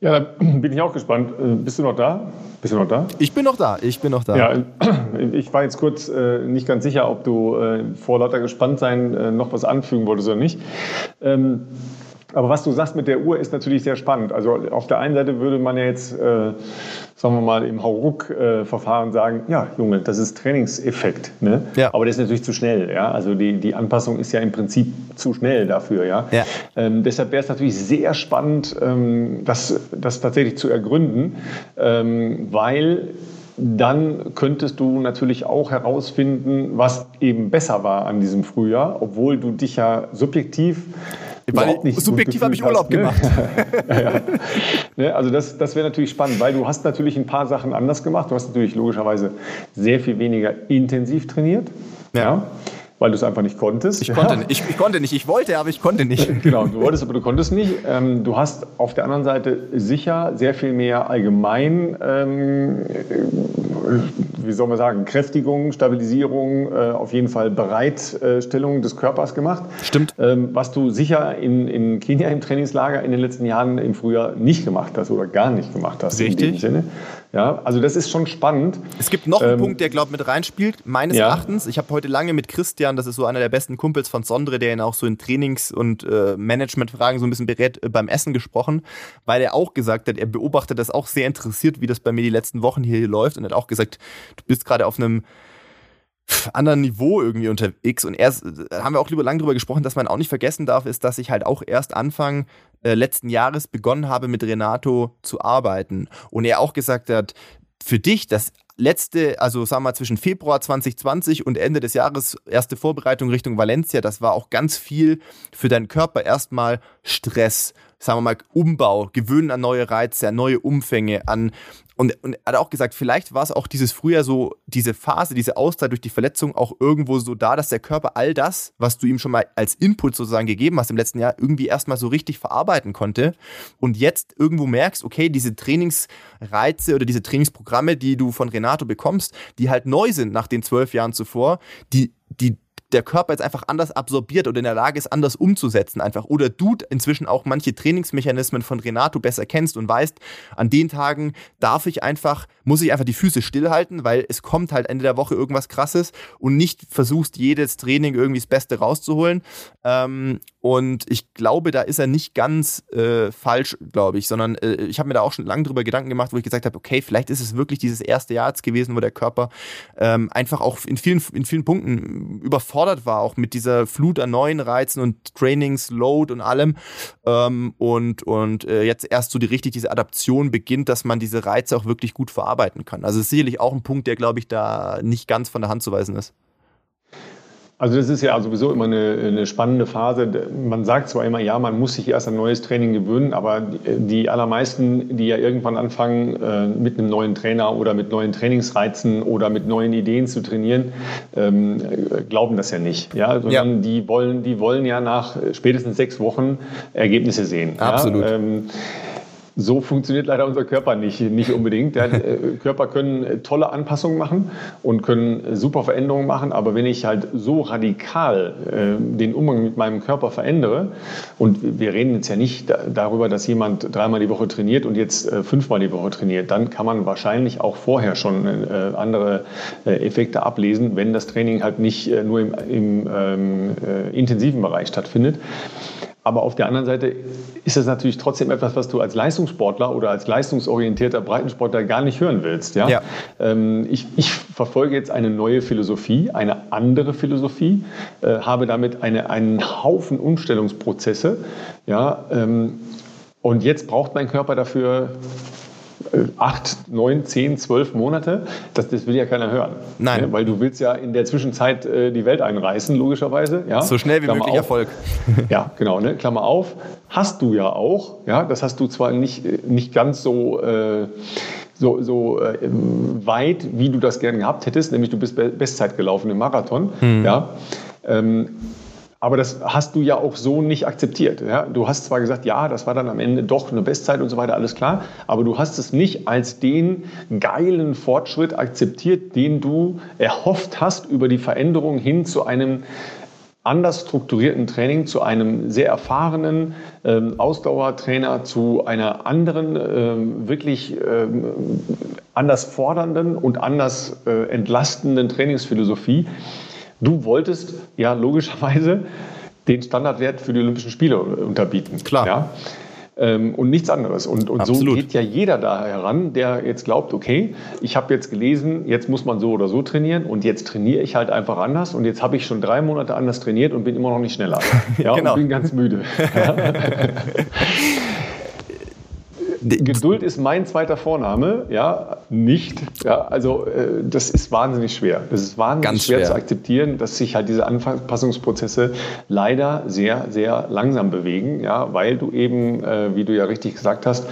[SPEAKER 1] Ja, da [clears throat] bin ich auch gespannt. Äh, bist du noch da? Bist du noch da?
[SPEAKER 2] Ich bin noch da, ich bin noch da.
[SPEAKER 1] Ja, [clears throat] ich war jetzt kurz äh, nicht ganz sicher, ob du äh, vor lauter Gespanntsein äh, noch was anfügen wolltest oder nicht. Ähm, aber was du sagst mit der Uhr ist natürlich sehr spannend. Also auf der einen Seite würde man ja jetzt, äh, sagen wir mal, im Hauruck-Verfahren sagen, ja, Junge, das ist Trainingseffekt. Ne? Ja. Aber das ist natürlich zu schnell. Ja? Also die, die Anpassung ist ja im Prinzip zu schnell dafür. Ja? ja. Ähm, deshalb wäre es natürlich sehr spannend, ähm, das, das tatsächlich zu ergründen, ähm, weil dann könntest du natürlich auch herausfinden, was eben besser war an diesem Frühjahr, obwohl du dich ja subjektiv
[SPEAKER 2] weil nicht subjektiv habe ich Urlaub hast, ne? gemacht. [laughs]
[SPEAKER 1] ja, ja. Ne, also das, das wäre natürlich spannend, weil du hast natürlich ein paar Sachen anders gemacht. Du hast natürlich logischerweise sehr viel weniger intensiv trainiert. ja. ja weil du es einfach nicht konntest.
[SPEAKER 2] Ich konnte, nicht, ich, ich, konnte nicht. Ich wollte, aber ich konnte nicht. [laughs]
[SPEAKER 1] genau, du wolltest, aber du konntest nicht. Ähm, du hast auf der anderen Seite sicher sehr viel mehr allgemein, ähm, wie soll man sagen, Kräftigung, Stabilisierung, äh, auf jeden Fall Bereitstellung des Körpers gemacht.
[SPEAKER 2] Stimmt.
[SPEAKER 1] Ähm, was du sicher in, in Kenia im Trainingslager in den letzten Jahren im Frühjahr nicht gemacht hast oder gar nicht gemacht hast.
[SPEAKER 2] Richtig. In dem Sinne.
[SPEAKER 1] Ja, also das ist schon spannend.
[SPEAKER 2] Es gibt noch einen ähm, Punkt, der, glaube ich, mit reinspielt, meines ja. Erachtens. Ich habe heute lange mit Christian, das ist so einer der besten Kumpels von Sondre, der ihn auch so in Trainings- und äh, Managementfragen so ein bisschen berät, äh, beim Essen gesprochen, weil er auch gesagt hat, er beobachtet das auch sehr interessiert, wie das bei mir die letzten Wochen hier läuft und hat auch gesagt, du bist gerade auf einem anderen Niveau irgendwie unterwegs. Und erst äh, haben wir auch lieber lang drüber gesprochen, dass man auch nicht vergessen darf, ist, dass ich halt auch erst Anfang äh, letzten Jahres begonnen habe, mit Renato zu arbeiten. Und er auch gesagt hat, für dich das letzte, also sagen wir mal zwischen Februar 2020 und Ende des Jahres, erste Vorbereitung Richtung Valencia, das war auch ganz viel für deinen Körper erstmal Stress, sagen wir mal Umbau, gewöhnen an neue Reize, an neue Umfänge, an und, und er hat auch gesagt, vielleicht war es auch dieses Frühjahr so, diese Phase, diese Auszeit durch die Verletzung auch irgendwo so da, dass der Körper all das, was du ihm schon mal als Input sozusagen gegeben hast im letzten Jahr, irgendwie erstmal so richtig verarbeiten konnte. Und jetzt irgendwo merkst, okay, diese Trainingsreize oder diese Trainingsprogramme, die du von Renato bekommst, die halt neu sind nach den zwölf Jahren zuvor, die, die der Körper jetzt einfach anders absorbiert oder in der Lage ist, anders umzusetzen einfach. Oder du inzwischen auch manche Trainingsmechanismen von Renato besser kennst und weißt, an den Tagen darf ich einfach, muss ich einfach die Füße stillhalten, weil es kommt halt Ende der Woche irgendwas krasses und nicht versuchst, jedes Training irgendwie das Beste rauszuholen. Ähm, und ich glaube, da ist er nicht ganz äh, falsch, glaube ich, sondern äh, ich habe mir da auch schon lange drüber Gedanken gemacht, wo ich gesagt habe, okay, vielleicht ist es wirklich dieses erste Jahr jetzt gewesen, wo der Körper ähm, einfach auch in vielen, in vielen Punkten überfordert war, auch mit dieser Flut an neuen Reizen und Trainings, Load und allem. Ähm, und und äh, jetzt erst so die richtig diese Adaption beginnt, dass man diese Reize auch wirklich gut verarbeiten kann. Also ist sicherlich auch ein Punkt, der, glaube ich, da nicht ganz von der Hand zu weisen ist.
[SPEAKER 1] Also das ist ja sowieso immer eine, eine, spannende Phase. Man sagt zwar immer, ja, man muss sich erst an neues Training gewöhnen, aber die allermeisten, die ja irgendwann anfangen, äh, mit einem neuen Trainer oder mit neuen Trainingsreizen oder mit neuen Ideen zu trainieren, ähm, glauben das ja nicht. Ja? Sondern ja. Die, wollen, die wollen ja nach spätestens sechs Wochen Ergebnisse sehen.
[SPEAKER 2] Absolut.
[SPEAKER 1] Ja? So funktioniert leider unser Körper nicht, nicht unbedingt. Ja, äh, Körper können äh, tolle Anpassungen machen und können äh, super Veränderungen machen, aber wenn ich halt so radikal äh, den Umgang mit meinem Körper verändere, und wir reden jetzt ja nicht da, darüber, dass jemand dreimal die Woche trainiert und jetzt äh, fünfmal die Woche trainiert, dann kann man wahrscheinlich auch vorher schon äh, andere Effekte ablesen, wenn das Training halt nicht nur im, im ähm, intensiven Bereich stattfindet. Aber auf der anderen Seite ist es natürlich trotzdem etwas, was du als Leistungssportler oder als leistungsorientierter Breitensportler gar nicht hören willst. Ja? ja. Ähm, ich, ich, verfolge jetzt eine neue Philosophie, eine andere Philosophie, äh, habe damit eine, einen Haufen Umstellungsprozesse. Ja? Ähm, und jetzt braucht mein Körper dafür acht, neun, zehn, zwölf Monate, das, das will ja keiner hören.
[SPEAKER 2] Nein.
[SPEAKER 1] Ja, weil du willst ja in der Zwischenzeit äh, die Welt einreißen, logischerweise. Ja?
[SPEAKER 2] So schnell wie Klammer möglich
[SPEAKER 1] auf.
[SPEAKER 2] Erfolg. [laughs]
[SPEAKER 1] Ja, genau. Ne? Klammer auf. Hast du ja auch. Ja? Das hast du zwar nicht, äh, nicht ganz so... Äh, so, so äh, weit, wie du das gerne gehabt hättest, nämlich du bist Bestzeit gelaufen im Marathon. Mhm. Ja? Ähm, aber das hast du ja auch so nicht akzeptiert. Ja? Du hast zwar gesagt, ja, das war dann am Ende doch eine Bestzeit und so weiter, alles klar, aber du hast es nicht als den geilen Fortschritt akzeptiert, den du erhofft hast über die Veränderung hin zu einem anders strukturierten Training, zu einem sehr erfahrenen ähm, Ausdauertrainer, zu einer anderen, ähm, wirklich ähm, anders fordernden und anders äh, entlastenden Trainingsphilosophie Du wolltest ja logischerweise den Standardwert für die Olympischen Spiele unterbieten.
[SPEAKER 2] Klar.
[SPEAKER 1] Ja? Ähm, und nichts anderes. Und, und so geht ja jeder da heran, der jetzt glaubt, okay, ich habe jetzt gelesen, jetzt muss man so oder so trainieren und jetzt trainiere ich halt einfach anders und jetzt habe ich schon drei Monate anders trainiert und bin immer noch nicht schneller. [laughs] Ja, genau. und bin ganz müde. [laughs] Geduld ist mein zweiter Vorname, ja, nicht. Ja, also äh, das ist wahnsinnig schwer. Das ist wahnsinnig schwer, schwer, zu akzeptieren, dass sich halt diese Anpassungsprozesse leider sehr, sehr langsam bewegen, ja, weil du eben, äh, wie du ja richtig gesagt hast,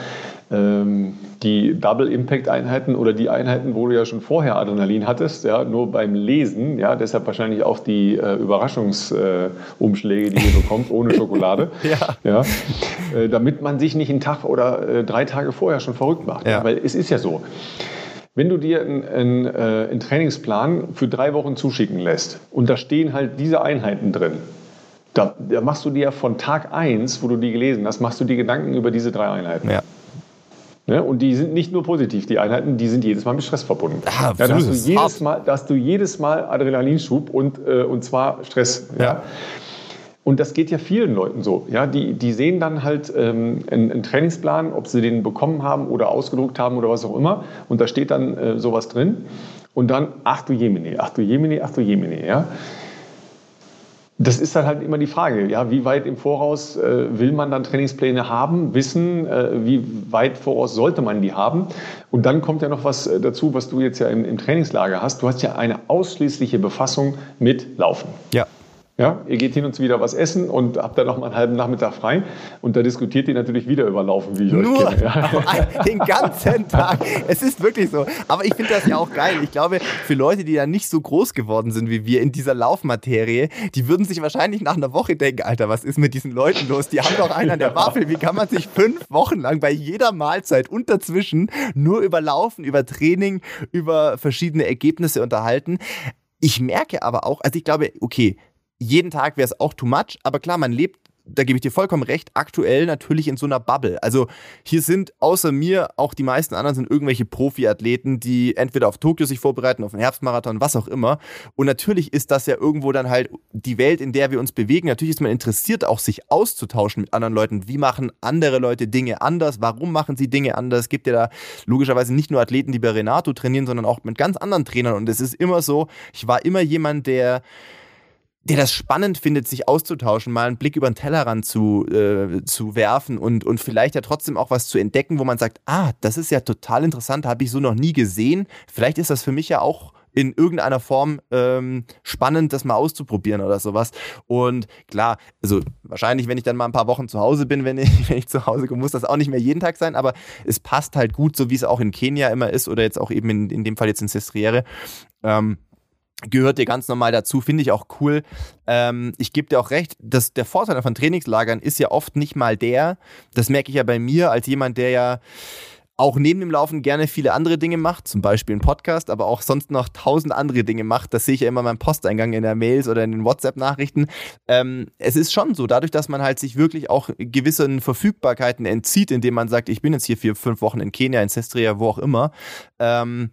[SPEAKER 1] die Double Impact Einheiten oder die Einheiten, wo du ja schon vorher Adrenalin hattest, ja, nur beim Lesen, ja, deshalb wahrscheinlich auch die äh, Überraschungsumschläge, äh, die ihr bekommt, ohne Schokolade, [laughs]
[SPEAKER 2] ja.
[SPEAKER 1] ja äh, damit man sich nicht einen Tag oder äh, drei Tage vorher schon verrückt macht. Ja. Weil es ist ja so. Wenn du dir einen, einen, äh, einen Trainingsplan für drei Wochen zuschicken lässt und da stehen halt diese Einheiten drin, da, da, machst du dir von Tag 1, wo du die gelesen hast, machst du dir Gedanken über diese drei Einheiten.
[SPEAKER 2] Ja.
[SPEAKER 1] Ne? Und die sind nicht nur positiv, die Einheiten, die sind jedes Mal mit Stress verbunden.
[SPEAKER 2] Ah, ja, da, hast
[SPEAKER 1] du jedes Mal, da hast du jedes Mal Adrenalinschub und, äh, und zwar Stress. Ja. ja. Und das geht ja vielen Leuten so. Ja, die, die sehen dann halt ähm, einen, einen, Trainingsplan, ob sie den bekommen haben oder ausgedruckt haben oder was auch immer. Und da steht dann äh, sowas drin. Und dann, ach du Jemine, ach du Jemine, ach du Jemine. Ja? Das ist dann halt immer die Frage, ja, wie weit im Voraus äh, will man dann Trainingspläne haben, wissen, äh, wie weit voraus sollte man die haben. Und dann kommt ja noch was äh, dazu, was du jetzt ja im, im Trainingslager hast. Du hast ja eine ausschließliche Befassung mit Laufen.
[SPEAKER 2] Ja.
[SPEAKER 1] Ja, ihr geht hin und wieder was essen und habt dann noch mal einen halben Nachmittag frei und da diskutiert ihr natürlich wieder über Laufen, wie ich
[SPEAKER 2] Nur
[SPEAKER 1] euch kenne.
[SPEAKER 2] Ja. [laughs] den ganzen Tag. Es ist wirklich so. Aber ich finde das ja auch geil. Ich glaube, für Leute, die ja nicht so groß geworden sind wie wir in dieser Laufmaterie, die würden sich wahrscheinlich nach einer Woche denken, Alter, was ist mit diesen Leuten los? Die haben doch einen an der Waffel. Wie kann man sich fünf Wochen lang bei jeder Mahlzeit und dazwischen nur über Laufen, über Training, über verschiedene Ergebnisse unterhalten? Ich merke aber auch, also ich glaube, okay, jeden Tag wäre es auch too much, aber klar, man lebt da gebe ich dir vollkommen recht, aktuell natürlich in so einer Bubble. Also hier sind außer mir auch die meisten anderen sind irgendwelche Profiathleten, die entweder auf Tokio sich vorbereiten, auf den Herbstmarathon, was auch immer. Und natürlich ist das ja irgendwo dann halt die Welt, in der wir uns bewegen. Natürlich ist man interessiert, auch sich auszutauschen mit anderen Leuten. Wie machen andere Leute Dinge anders? Warum machen sie Dinge anders? Es gibt ja da logischerweise nicht nur Athleten, die bei Renato trainieren, sondern auch mit ganz anderen Trainern. Und es ist immer so, ich war immer jemand, der der das spannend findet, sich auszutauschen, mal einen Blick über den Tellerrand zu, äh, zu werfen und, und vielleicht ja trotzdem auch was zu entdecken, wo man sagt, ah, das ist ja total interessant, habe ich so noch nie gesehen. Vielleicht ist das für mich ja auch in irgendeiner Form ähm, spannend, das mal auszuprobieren oder sowas. Und klar, also wahrscheinlich, wenn ich dann mal ein paar Wochen zu Hause bin, wenn ich, [laughs] wenn ich zu Hause komme, muss das auch nicht mehr jeden Tag sein, aber es passt halt gut, so wie es auch in Kenia immer ist oder jetzt auch eben in, in dem Fall jetzt in Sestriere. Ähm, gehört dir ganz normal dazu, finde ich auch cool. Ähm, ich gebe dir auch recht, dass der Vorteil von Trainingslagern ist ja oft nicht mal der, das merke ich ja bei mir als jemand, der ja auch neben dem Laufen gerne viele andere Dinge macht, zum Beispiel einen Podcast, aber auch sonst noch tausend andere Dinge macht. Das sehe ich ja immer beim Posteingang in der Mails oder in den WhatsApp-Nachrichten. Ähm, es ist schon so, dadurch, dass man halt sich wirklich auch gewissen Verfügbarkeiten entzieht, indem man sagt, ich bin jetzt hier vier, fünf Wochen in Kenia, in Sestria, wo auch immer, ähm,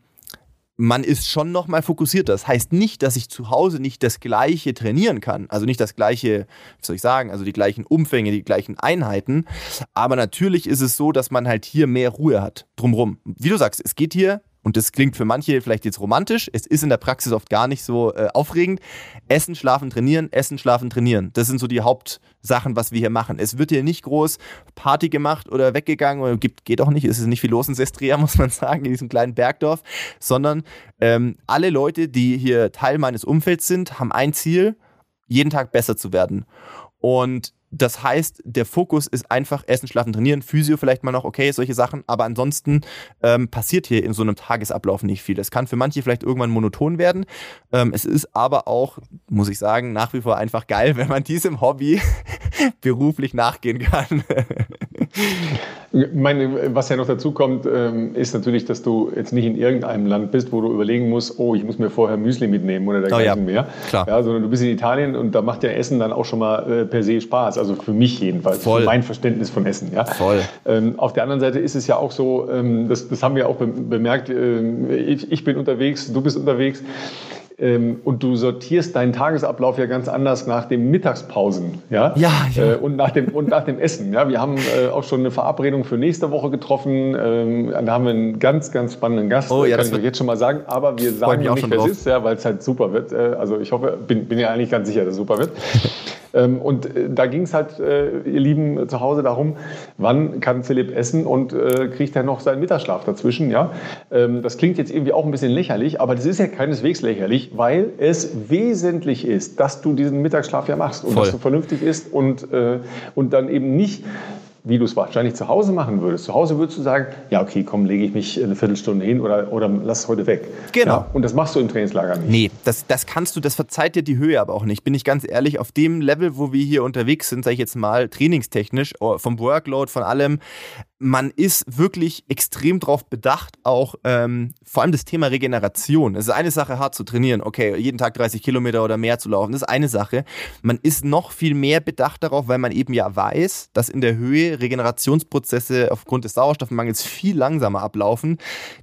[SPEAKER 2] man ist schon noch mal fokussierter. Das heißt nicht, dass ich zu Hause nicht das Gleiche trainieren kann. Also nicht das Gleiche, wie soll ich sagen, also die gleichen Umfänge, die gleichen Einheiten. Aber natürlich ist es so, dass man halt hier mehr Ruhe hat drumrum. Wie du sagst, es geht hier und das klingt für manche vielleicht jetzt romantisch, es ist in der Praxis oft gar nicht so äh, aufregend. Essen, schlafen, trainieren, essen, schlafen, trainieren. Das sind so die Hauptsachen, was wir hier machen. Es wird hier nicht groß Party gemacht oder weggegangen oder gibt, geht auch nicht, es ist nicht viel los in Sestria, [laughs] muss man sagen, in diesem kleinen Bergdorf, sondern ähm, alle Leute, die hier Teil meines Umfelds sind, haben ein Ziel, jeden Tag besser zu werden. Und das heißt, der Fokus ist einfach Essen, Schlafen, Trainieren, Physio vielleicht mal noch, okay, solche Sachen, aber ansonsten ähm, passiert hier in so einem Tagesablauf nicht viel. Das kann für manche vielleicht irgendwann monoton werden. Ähm, es ist aber auch, muss ich sagen, nach wie vor einfach geil, [laughs] wenn man diesem Hobby [laughs] beruflich nachgehen kann. [laughs] [laughs]
[SPEAKER 1] meine, was ja noch dazu kommt, ähm, ist natürlich, dass du jetzt nicht in irgendeinem Land bist, wo du überlegen musst, oh, ich muss mir vorher Müsli mitnehmen oder dergleichen oh, ja. mehr. Klar. Ja, sondern du bist in Italien und da macht ja Essen dann auch schon mal äh, per se Spaß. Also für mich jedenfalls, Voll. für mein Verständnis von Essen. Ja.
[SPEAKER 2] Voll.
[SPEAKER 1] Ähm, auf der anderen Seite ist es ja auch so, ähm, das, das haben wir auch bemerkt, ich, ich bin unterwegs, du bist unterwegs. Ähm, und du sortierst deinen Tagesablauf ja ganz anders nach den Mittagspausen, ja,
[SPEAKER 2] ja, ja.
[SPEAKER 1] Äh, und nach dem und nach dem Essen. Ja, wir haben äh, auch schon eine Verabredung für nächste Woche getroffen. Ähm, da haben wir einen ganz ganz spannenden Gast.
[SPEAKER 2] Oh, ja,
[SPEAKER 1] kann ich euch jetzt schon mal sagen. Aber wir sagen nicht, wer es ist, ja, weil es halt super wird. Äh, also ich hoffe, bin, bin ja eigentlich ganz sicher, dass es super wird. Ähm, und äh, da ging es halt, äh, ihr Lieben, zu Hause darum, wann kann Philipp essen und äh, kriegt er noch seinen Mittagsschlaf dazwischen. Ja? Ähm, das klingt jetzt irgendwie auch ein bisschen lächerlich, aber das ist ja keineswegs lächerlich, weil es wesentlich ist, dass du diesen Mittagsschlaf ja machst und Voll. dass du vernünftig isst und, und dann eben nicht wie du es wahrscheinlich zu Hause machen würdest. Zu Hause würdest du sagen, ja, okay, komm, lege ich mich eine Viertelstunde hin oder, oder lass es heute weg.
[SPEAKER 2] Genau. Ja,
[SPEAKER 1] und das machst du im Trainingslager nicht.
[SPEAKER 2] Nee, das, das kannst du, das verzeiht dir die Höhe aber auch nicht. Bin ich ganz ehrlich, auf dem Level, wo wir hier unterwegs sind, sage ich jetzt mal, trainingstechnisch, oh, vom Workload, von allem, man ist wirklich extrem darauf bedacht, auch ähm, vor allem das Thema Regeneration. Es ist eine Sache, hart zu trainieren, okay, jeden Tag 30 Kilometer oder mehr zu laufen, das ist eine Sache. Man ist noch viel mehr bedacht darauf, weil man eben ja weiß, dass in der Höhe Regenerationsprozesse aufgrund des Sauerstoffmangels viel langsamer ablaufen.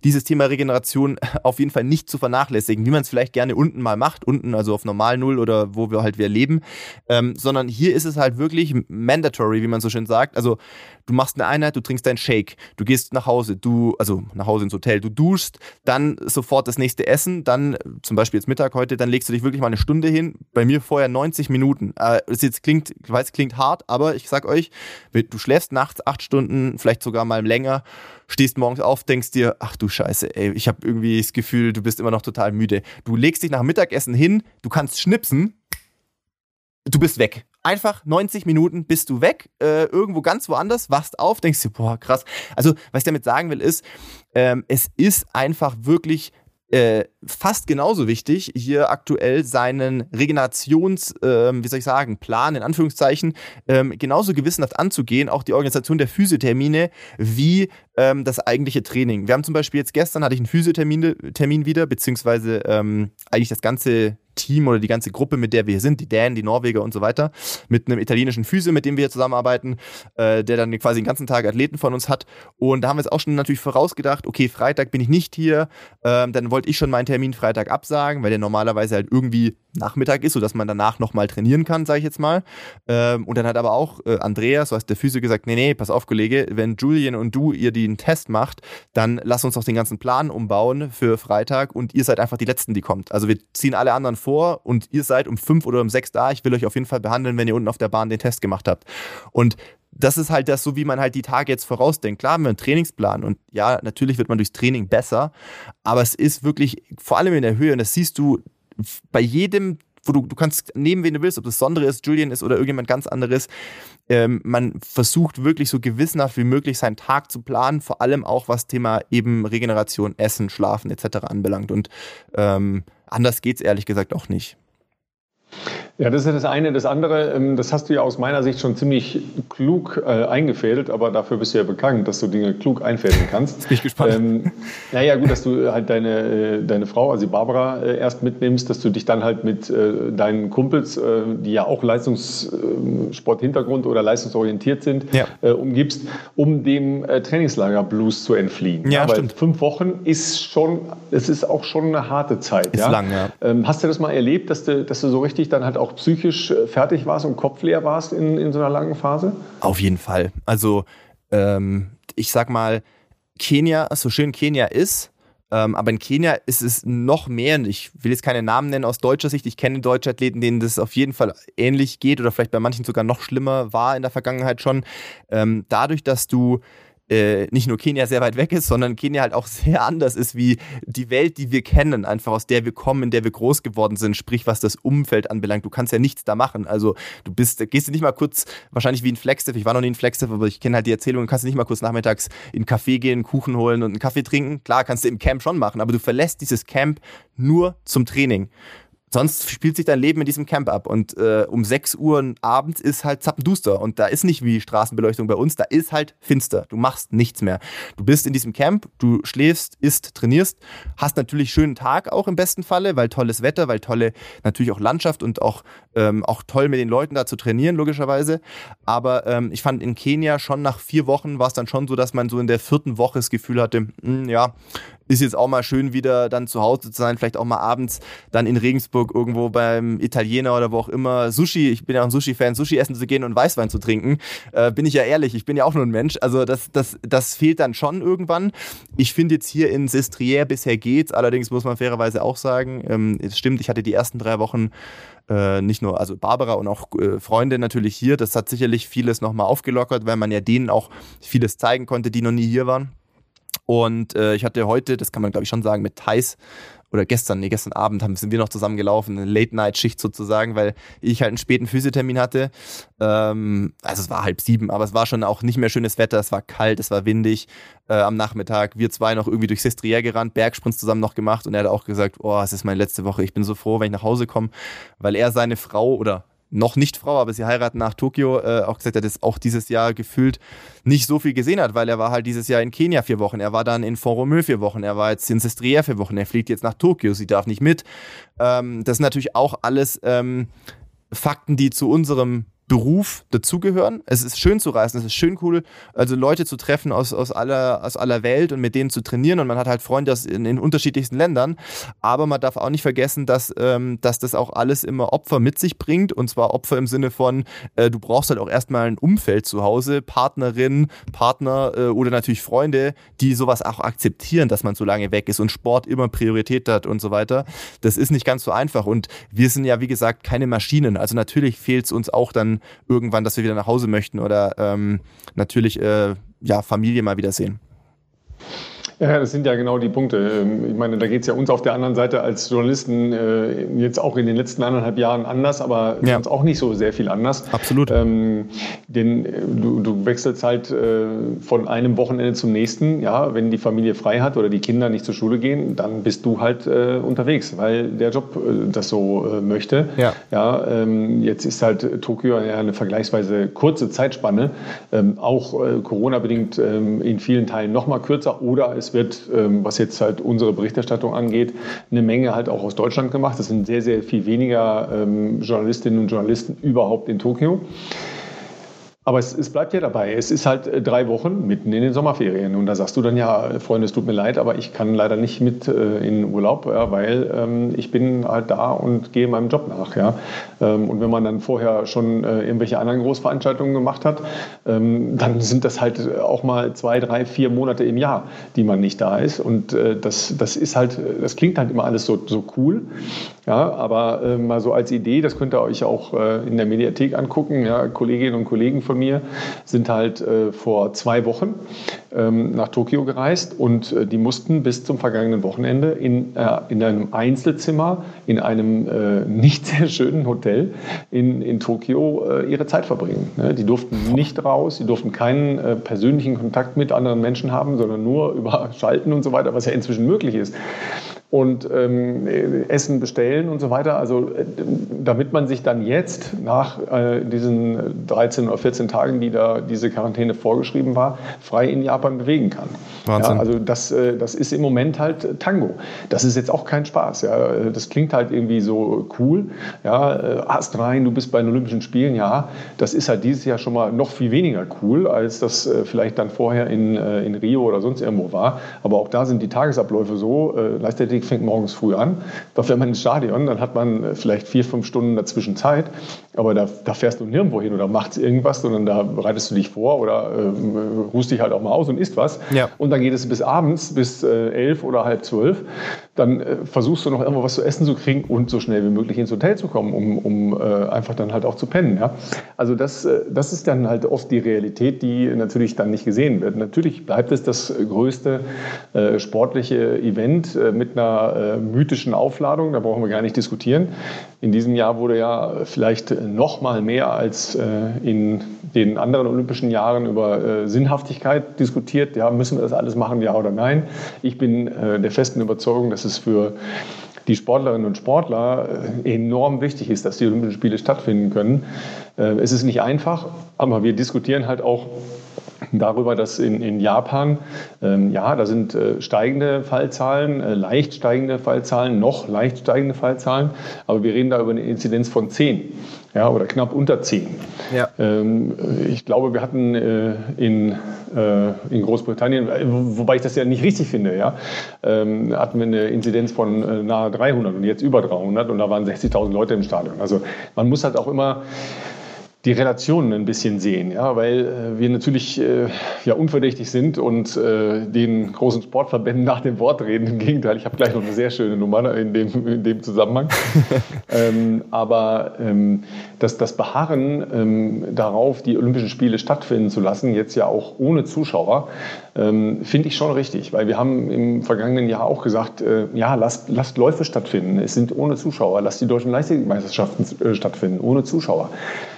[SPEAKER 2] Dieses Thema Regeneration [laughs] auf jeden Fall nicht zu vernachlässigen, wie man es vielleicht gerne unten mal macht, unten also auf normal Null oder wo wir halt wir leben, ähm, sondern hier ist es halt wirklich mandatory, wie man so schön sagt. Also du machst eine Einheit, du trinkst deinen Shake, du gehst nach Hause, du, also nach Hause ins Hotel, du duschst, dann sofort das nächste Essen, dann zum Beispiel jetzt Mittag heute, dann legst du dich wirklich mal eine Stunde hin. Bei mir vorher 90 Minuten. Äh, es jetzt klingt, ich weiß, klingt hart, aber ich sag euch, du schläfst nachts acht Stunden, vielleicht sogar mal länger, stehst morgens auf, denkst dir, ach du Scheiße, ey, ich habe irgendwie das Gefühl, du bist immer noch total müde. Du legst dich nach Mittagessen hin, du kannst schnipsen, du bist weg. Einfach 90 Minuten bist du weg, äh, irgendwo ganz woanders, wachst auf, denkst dir, boah, krass. Also, was ich damit sagen will, ist, ähm, es ist einfach wirklich äh, fast genauso wichtig, hier aktuell seinen Regenerations, äh, wie soll ich sagen, Plan in Anführungszeichen ähm, genauso gewissenhaft anzugehen, auch die Organisation der Physiothermine, wie ähm, das eigentliche Training. Wir haben zum Beispiel jetzt gestern hatte ich einen Physiothermin Termin wieder, beziehungsweise ähm, eigentlich das ganze Team oder die ganze Gruppe, mit der wir hier sind, die Dänen, die Norweger und so weiter, mit einem italienischen Physio, mit dem wir hier zusammenarbeiten, äh, der dann quasi den ganzen Tag Athleten von uns hat. Und da haben wir jetzt auch schon natürlich vorausgedacht, okay, Freitag bin ich nicht hier, ähm, dann wollte ich schon meinen Termin Freitag absagen, weil der normalerweise halt irgendwie Nachmittag ist, sodass man danach nochmal trainieren kann, sage ich jetzt mal. Ähm, und dann hat aber auch äh, Andreas, so heißt der Physio, gesagt, nee, nee, pass auf, Kollege, wenn Julian und du ihr den Test macht, dann lass uns doch den ganzen Plan umbauen für Freitag und ihr seid einfach die Letzten, die kommt. Also wir ziehen alle anderen vor und ihr seid um fünf oder um sechs da. Ich will euch auf jeden Fall behandeln, wenn ihr unten auf der Bahn den Test gemacht habt. Und das ist halt das, so wie man halt die Tage jetzt vorausdenkt. Klar haben wir einen Trainingsplan und ja, natürlich wird man durchs Training besser, aber es ist wirklich, vor allem in der Höhe, und das siehst du bei jedem wo du, du kannst nehmen, wen du willst, ob das Sondre ist, Julian ist oder irgendjemand ganz anderes. Ähm, man versucht wirklich so gewissenhaft wie möglich seinen Tag zu planen, vor allem auch was Thema eben Regeneration, Essen, Schlafen etc. anbelangt. Und ähm, anders geht es ehrlich gesagt auch nicht.
[SPEAKER 1] Ja, das ist das eine. Das andere, ähm, das hast du ja aus meiner Sicht schon ziemlich klug äh, eingefädelt, aber dafür bist du ja bekannt, dass du Dinge klug einfädeln kannst.
[SPEAKER 2] Bin ich gespannt. Ähm,
[SPEAKER 1] naja, gut, dass du halt deine, äh, deine Frau, also Barbara, äh, erst mitnimmst, dass du dich dann halt mit äh, deinen Kumpels, äh, die ja auch Leistungssport-Hintergrund oder leistungsorientiert sind, ja. äh, umgibst, um dem Trainingslager-Blues zu entfliehen.
[SPEAKER 2] Ja, ja,
[SPEAKER 1] weil fünf Wochen ist schon, es ist auch schon eine harte Zeit.
[SPEAKER 2] Ist
[SPEAKER 1] ja?
[SPEAKER 2] lang, ja.
[SPEAKER 1] Ähm, hast du das mal erlebt, dass du, dass du so richtig dann halt auch auch psychisch äh, fertig warst und kopfleer warst in, in so einer langen Phase?
[SPEAKER 2] Auf jeden Fall. Also ähm, ich sag mal, Kenia, so schön Kenia ist, ähm, aber in Kenia ist es noch mehr, ich will jetzt keine Namen nennen aus deutscher Sicht, ich kenne deutsche Athleten, denen das auf jeden Fall ähnlich geht oder vielleicht bei manchen sogar noch schlimmer war in der Vergangenheit schon. Ähm, dadurch, dass du äh, nicht nur Kenia sehr weit weg ist, sondern Kenia halt auch sehr anders ist wie die Welt, die wir kennen, einfach aus der wir kommen, in der wir groß geworden sind, sprich was das Umfeld anbelangt. Du kannst ja nichts da machen. Also du bist, gehst du nicht mal kurz, wahrscheinlich wie ein Flagstaff, ich war noch nie in Flagstaff, aber ich kenne halt die Erzählung, kannst du nicht mal kurz nachmittags in einen Café gehen, Kuchen holen und einen Kaffee trinken. Klar, kannst du im Camp schon machen, aber du verlässt dieses Camp nur zum Training. Sonst spielt sich dein Leben in diesem Camp ab. Und äh, um 6 Uhr abends ist halt zappenduster. Und da ist nicht wie Straßenbeleuchtung bei uns, da ist halt finster. Du machst nichts mehr. Du bist in diesem Camp, du schläfst, isst, trainierst, hast natürlich schönen Tag auch im besten Falle, weil tolles Wetter, weil tolle natürlich auch Landschaft und auch, ähm, auch toll mit den Leuten da zu trainieren, logischerweise. Aber ähm, ich fand in Kenia schon nach vier Wochen war es dann schon so, dass man so in der vierten Woche das Gefühl hatte, mh, hm, ja, ist jetzt auch mal schön wieder dann zu Hause zu sein, vielleicht auch mal abends dann in Regensburg irgendwo beim Italiener oder wo auch immer Sushi, ich bin ja auch ein Sushi-Fan, Sushi essen zu gehen und Weißwein zu trinken. Äh, bin ich ja ehrlich, ich bin ja auch nur ein Mensch. Also das, das, das fehlt dann schon irgendwann. Ich finde jetzt hier in Sestriere bisher geht's, allerdings muss man fairerweise auch sagen, ähm, es stimmt, ich hatte die ersten drei Wochen äh, nicht nur, also Barbara und auch äh, Freunde natürlich hier. Das hat sicherlich vieles nochmal aufgelockert, weil man ja denen auch vieles zeigen konnte, die noch nie hier waren. Und äh, ich hatte heute, das kann man glaube ich schon sagen, mit Thais oder gestern, nee, gestern Abend haben, sind wir noch zusammen gelaufen, eine Late-Night-Schicht sozusagen, weil ich halt einen späten Physiotermin hatte. Ähm, also es war halb sieben, aber es war schon auch nicht mehr schönes Wetter, es war kalt, es war windig äh, am Nachmittag. Wir zwei noch irgendwie durch Sestriere gerannt, Bergsprints zusammen noch gemacht und er hat auch gesagt, oh, es ist meine letzte Woche, ich bin so froh, wenn ich nach Hause komme, weil er seine Frau oder noch nicht Frau, aber sie heiraten nach Tokio, äh, auch gesagt hat, dass auch dieses Jahr gefühlt nicht so viel gesehen hat, weil er war halt dieses Jahr in Kenia vier Wochen, er war dann in Font-Romeu vier Wochen, er war jetzt in Sestriere vier Wochen, er fliegt jetzt nach Tokio, sie darf nicht mit. Ähm, das sind natürlich auch alles ähm, Fakten, die zu unserem Beruf dazugehören. Es ist schön zu reisen, es ist schön cool, also Leute zu treffen aus, aus, aller, aus aller Welt und mit denen zu trainieren und man hat halt Freunde aus in, in unterschiedlichsten Ländern. Aber man darf auch nicht vergessen, dass, ähm, dass das auch alles immer Opfer mit sich bringt und zwar Opfer im Sinne von, äh, du brauchst halt auch erstmal ein Umfeld zu Hause, Partnerin, Partner äh, oder natürlich Freunde, die sowas auch akzeptieren, dass man so lange weg ist und Sport immer Priorität hat und so weiter. Das ist nicht ganz so einfach und wir sind ja, wie gesagt, keine Maschinen. Also natürlich fehlt es uns auch dann irgendwann, dass wir wieder nach Hause möchten oder ähm, natürlich äh, ja, Familie mal wiedersehen.
[SPEAKER 1] Ja, das sind ja genau die Punkte. Ähm, ich meine, da geht es ja uns auf der anderen Seite als Journalisten äh, jetzt auch in den letzten anderthalb Jahren anders, aber ja. sonst auch nicht so sehr viel anders.
[SPEAKER 2] Absolut. Ähm,
[SPEAKER 1] denn äh, du, du, wechselst halt äh, von einem Wochenende zum nächsten. Ja, wenn die Familie frei hat oder die Kinder nicht zur Schule gehen, dann bist du halt äh, unterwegs, weil der Job das so möchte.
[SPEAKER 2] Ja.
[SPEAKER 1] Ja, ähm, jetzt ist halt Tokio ja eine vergleichsweise kurze Zeitspanne, ähm, auch Corona-bedingt in vielen Teilen noch mal kürzer oder es wird, ähm, was jetzt halt unsere Berichterstattung angeht, eine Menge halt auch aus Deutschland gemacht. Das sind sehr, sehr viel weniger ähm, Journalistinnen und Journalisten überhaupt in Tokio. Aber es, es, bleibt ja dabei. Es ist halt äh, drei Wochen mitten in den Sommerferien. Und da sagst du dann, ja, Freunde, es tut mir leid, aber ich kann leider nicht mit äh, in Urlaub, ja, weil ähm, ich bin halt da und gehe meinem Job nach. Ja. Ähm, und wenn man dann vorher schon äh, irgendwelche anderen Großveranstaltungen gemacht hat, ähm, dann sind das halt auch mal zwei, drei, vier Monate im Jahr, die man nicht da ist. Und äh, das, das ist halt, das klingt halt immer alles so, so cool. Ja, aber äh, mal so als Idee, das könnt ihr euch auch äh, in der Mediathek angucken. Ja, Kolleginnen und Kollegen von mir sind halt äh, vor zwei Wochen ähm, nach Tokio gereist und äh, die mussten bis zum vergangenen Wochenende in, äh, in einem Einzelzimmer, in einem äh, nicht sehr schönen Hotel in, in Tokio äh, ihre Zeit verbringen. Ne? Die durften nicht raus, sie durften keinen äh, persönlichen Kontakt mit anderen Menschen haben, sondern nur über Schalten und so weiter, was ja inzwischen möglich ist und ähm, Essen bestellen und so weiter. Also äh, damit man sich dann jetzt nach äh, diesen 13 oder 14 Tagen, die da diese Quarantäne vorgeschrieben war, frei in Japan bewegen kann. Wahnsinn. Ja, also das, äh, das ist im Moment halt Tango. Das ist jetzt auch kein Spaß. Ja. Das klingt halt irgendwie so cool. Ja, äh, Ast rein, du bist bei den Olympischen Spielen. Ja, das ist halt dieses Jahr schon mal noch viel weniger cool, als das äh, vielleicht dann vorher in, äh, in Rio oder sonst irgendwo war. Aber auch da sind die Tagesabläufe so. Äh, Athletik fängt morgens früh an. Da fährt man ins Stadion, dann hat man äh, vielleicht vier, fünf Stunden dazwischen Zeit. Aber da, da fährst du nirgendwo hin oder machst irgendwas, sondern da bereitest du dich vor oder äh, ruhst dich halt auch mal aus und isst was. Ja. Und dann geht es bis abends, bis äh, elf oder halb zwölf. Dann äh, versuchst du noch irgendwo was zu essen zu kriegen und so schnell wie möglich ins Hotel zu kommen, um, um äh, einfach dann halt auch zu pennen. Ja? Also das, äh, das ist dann halt oft die Realität, die natürlich dann nicht gesehen wird. Natürlich bleibt es das größte sportliche Event mit einer äh, mythischen Aufladung, da brauchen wir gar nicht diskutieren. In diesem Jahr wurde ja vielleicht noch mal mehr als äh, in den anderen olympischen Jahren über äh, Sinnhaftigkeit diskutiert. Ja, müssen wir das alles machen, ja oder nein? Ich bin äh, der festen Überzeugung, dass es für die Sportlerinnen und Sportler äh, enorm wichtig ist, dass die Olympischen Spiele stattfinden können. Äh, es ist nicht einfach, aber wir diskutieren halt auch darüber, dass in, in Japan, ähm, ja, da sind äh, steigende Fallzahlen, äh, leicht steigende Fallzahlen, noch leicht steigende Fallzahlen, aber wir reden da über eine Inzidenz von 10 ja, oder knapp unter 10. Ja. Ähm, ich glaube, wir hatten äh, in, äh, in Großbritannien, äh, wobei ich das ja nicht richtig finde, ja, ähm, hatten wir eine Inzidenz von äh, nahe 300 und jetzt über 300 und da waren 60.000 Leute im Stadion. Also man muss halt auch immer die Relationen ein bisschen sehen, ja, weil äh, wir natürlich äh, ja unverdächtig sind und äh, den großen Sportverbänden nach dem Wort reden. Im Gegenteil, ich habe gleich noch eine sehr schöne Nummer in dem, in dem Zusammenhang. [laughs] ähm, aber ähm, das, das Beharren ähm, darauf, die Olympischen Spiele stattfinden zu lassen, jetzt ja auch ohne Zuschauer, ähm, finde ich schon richtig, weil wir haben im vergangenen Jahr auch gesagt, äh, ja, lasst, lasst Läufe stattfinden. Es sind ohne Zuschauer, lasst die deutschen Leichtathletikmeisterschaften äh, stattfinden, ohne Zuschauer.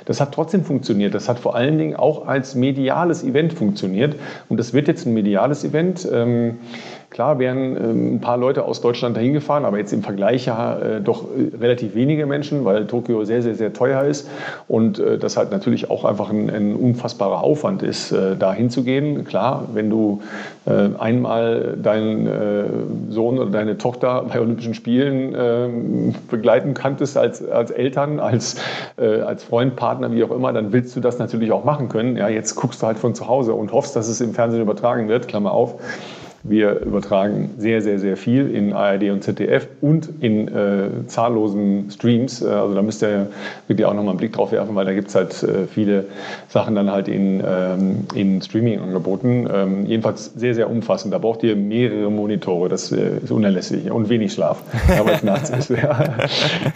[SPEAKER 1] Das hat trotzdem funktioniert. Das hat vor allen Dingen auch als mediales Event funktioniert. Und das wird jetzt ein mediales Event. Ähm, Klar wären ähm, ein paar Leute aus Deutschland dahin gefahren, aber jetzt im Vergleich ja äh, doch äh, relativ wenige Menschen, weil Tokio sehr, sehr, sehr teuer ist und äh, das halt natürlich auch einfach ein, ein unfassbarer Aufwand ist, da hinzugehen. Klar, wenn du einmal deinen Sohn oder deine Tochter bei Olympischen Spielen ähm, begleiten kanntest als, als Eltern, als, als Freund, Partner, wie auch immer, dann willst du das natürlich auch machen können. Ja, jetzt guckst du halt von zu Hause und hoffst, dass es im Fernsehen übertragen wird, Klammer auf. Wir übertragen sehr, sehr, sehr viel in ARD und ZDF und in äh, zahllosen Streams. Äh, also da müsst ihr wirklich auch nochmal einen Blick drauf werfen, weil da gibt es halt äh, viele Sachen dann halt in, ähm, in Streaming-Angeboten. Ähm, jedenfalls sehr, sehr umfassend. Da braucht ihr mehrere Monitore. Das äh, ist unerlässlich. Und wenig Schlaf, weil es [laughs] nachts ist. Ja.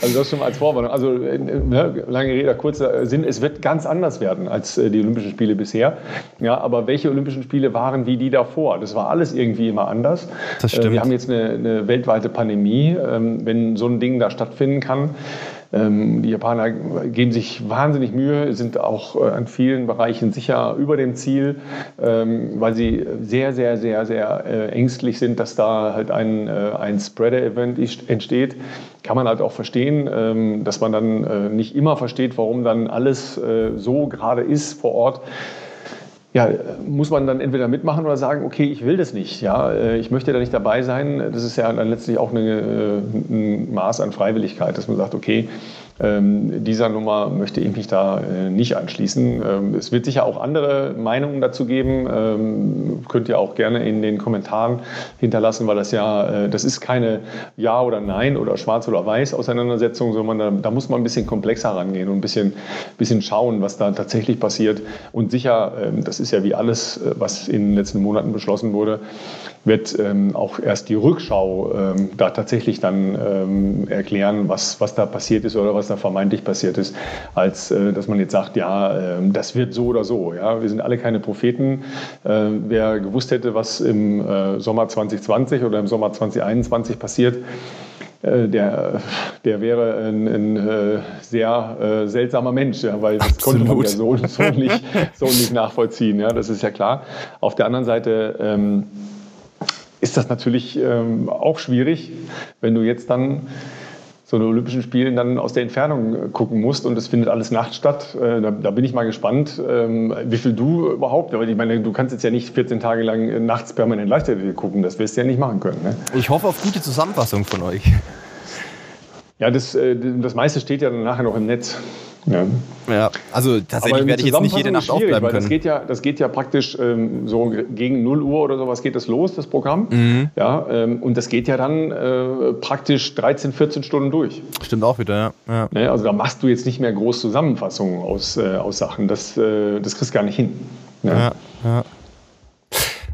[SPEAKER 1] Also das schon mal als Vorwarnung. Also äh, ne, lange Rede, kurzer Sinn. Es wird ganz anders werden als äh, die Olympischen Spiele bisher. Ja, aber welche Olympischen Spiele waren wie die davor? Das war alles irgendwie irgendwie immer anders. Das stimmt. Äh, wir haben jetzt eine, eine weltweite Pandemie. Ähm, wenn so ein Ding da stattfinden kann, ähm, die Japaner geben sich wahnsinnig Mühe, sind auch äh, an vielen Bereichen sicher über dem Ziel, ähm, weil sie sehr, sehr, sehr, sehr äh, ängstlich sind, dass da halt ein, ein Spreader-Event entsteht. Kann man halt auch verstehen, dass man dann nicht immer versteht, warum dann alles so gerade ist vor Ort ja, muss man dann entweder mitmachen oder sagen, okay, ich will das nicht. Ja, äh, ich möchte da nicht dabei sein. Das ist ja dann letztlich auch eine, äh, ein Maß an Freiwilligkeit, dass man sagt, okay, ähm, dieser Nummer möchte ich mich da äh, nicht anschließen. Ähm, es wird sicher auch andere Meinungen dazu geben. Ähm, könnt ihr auch gerne in den Kommentaren hinterlassen, weil das ja, äh, das ist keine Ja oder Nein oder Schwarz oder Weiß Auseinandersetzung, sondern da, da muss man ein bisschen komplexer rangehen und ein bisschen, bisschen schauen, was da tatsächlich passiert. Und sicher, ähm, das ist ja wie alles, äh, was in den letzten Monaten beschlossen wurde, wird ähm, auch erst die Rückschau ähm, da tatsächlich dann erklären, was, was da passiert ist oder was was da vermeintlich passiert ist, als äh, dass man jetzt sagt, ja, äh, das wird so oder so. Ja? Wir sind alle keine Propheten. Äh, wer gewusst hätte, was im äh, Sommer 2020 oder im Sommer 2021 passiert, äh, der, der wäre ein, ein äh, sehr äh, seltsamer Mensch, ja, weil das Absolut. konnte man ja so, so, nicht, so nicht nachvollziehen. Ja, das ist ja klar. Auf der anderen Seite ähm, ist das natürlich ähm, auch schwierig, wenn du jetzt dann so eine Olympischen Spielen dann aus der Entfernung äh, gucken musst und es findet alles nachts statt. Äh, da, da, bin ich mal gespannt, ähm, wie viel du überhaupt, aber ich meine, du kannst jetzt ja nicht 14 Tage lang äh, nachts permanent Leichtathletik gucken, das wirst du ja nicht machen können. Ne?
[SPEAKER 2] Ich hoffe auf gute Zusammenfassung von euch.
[SPEAKER 1] Ja, das, das meiste steht ja dann nachher noch im Netz.
[SPEAKER 2] Ja. ja, also tatsächlich werde ich jetzt nicht jede Nacht aufbleiben können.
[SPEAKER 1] Das geht ja, das geht ja praktisch ähm, so gegen 0 Uhr oder sowas geht das los, das Programm. Mhm. Ja, ähm, und das geht ja dann äh, praktisch 13, 14 Stunden durch.
[SPEAKER 2] Stimmt auch wieder, ja. ja.
[SPEAKER 1] Ne, also da machst du jetzt nicht mehr groß Zusammenfassungen aus, äh, aus Sachen. Das, äh, das kriegst du gar nicht hin.
[SPEAKER 2] Ja, ja.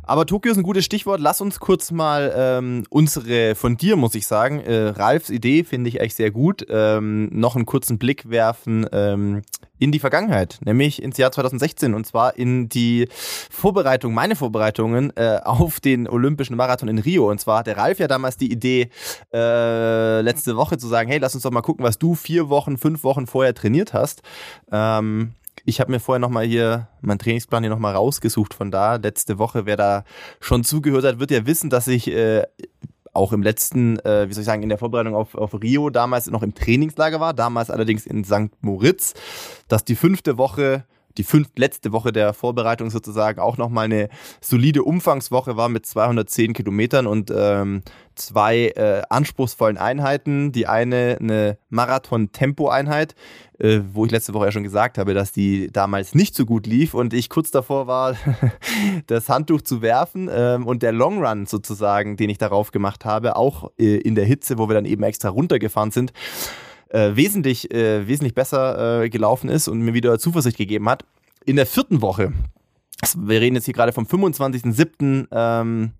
[SPEAKER 2] Aber Tokio ist ein gutes Stichwort. Lass uns kurz mal ähm, unsere, von dir muss ich sagen, äh, Ralfs Idee finde ich echt sehr gut, ähm, noch einen kurzen Blick werfen ähm, in die Vergangenheit, nämlich ins Jahr 2016 und zwar in die Vorbereitung, meine Vorbereitungen äh, auf den Olympischen Marathon in Rio. Und zwar hat der Ralf ja damals die Idee, äh, letzte Woche zu sagen, hey, lass uns doch mal gucken, was du vier Wochen, fünf Wochen vorher trainiert hast. Ähm, ich habe mir vorher nochmal hier meinen Trainingsplan hier nochmal rausgesucht von da. Letzte Woche, wer da schon zugehört hat, wird ja wissen, dass ich äh, auch im letzten, äh, wie soll ich sagen, in der Vorbereitung auf, auf Rio damals noch im Trainingslager war, damals allerdings in St. Moritz, dass die fünfte Woche die fünfte letzte Woche der Vorbereitung sozusagen auch nochmal eine solide Umfangswoche war mit 210 Kilometern und ähm, zwei äh, anspruchsvollen Einheiten. Die eine eine Marathon-Tempo-Einheit, äh, wo ich letzte Woche ja schon gesagt habe, dass die damals nicht so gut lief und ich kurz davor war, [laughs] das Handtuch zu werfen ähm, und der Long Run sozusagen, den ich darauf gemacht habe, auch äh, in der Hitze, wo wir dann eben extra runtergefahren sind, äh, wesentlich, wesentlich besser gelaufen ist und mir wieder Zuversicht gegeben hat. In der vierten Woche, wir reden jetzt hier gerade vom 25.07. Ähm,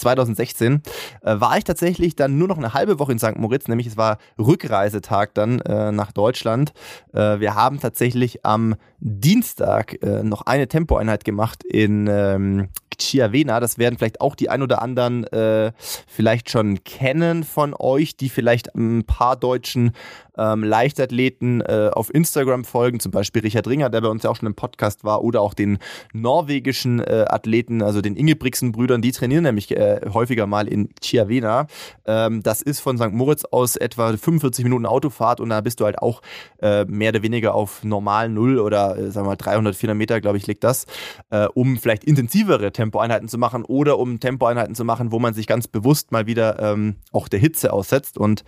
[SPEAKER 2] 2016 äh, war ich tatsächlich dann nur noch eine halbe Woche in St. Moritz, nämlich es war Rückreisetag dann äh, nach Deutschland. Äh, wir haben tatsächlich am Dienstag äh, noch eine Tempoeinheit gemacht in ähm, Chiavena. Das werden vielleicht auch die ein oder anderen äh, vielleicht schon kennen von euch, die vielleicht ein paar deutschen ähm, Leichtathleten äh, auf Instagram folgen, zum Beispiel Richard Ringer, der bei uns ja auch schon im Podcast war, oder auch den norwegischen äh, Athleten, also den Ingebrigtsen-Brüdern, die trainieren nämlich äh, häufiger mal in Chiavena. Ähm, das ist von St. Moritz aus etwa 45 Minuten Autofahrt und da bist du halt auch äh, mehr oder weniger auf normal Null oder äh, sagen wir mal 300, 400 Meter, glaube ich, liegt das, äh, um vielleicht intensivere Tempoeinheiten zu machen oder um Tempoeinheiten zu machen, wo man sich ganz bewusst mal wieder ähm, auch der Hitze aussetzt. Und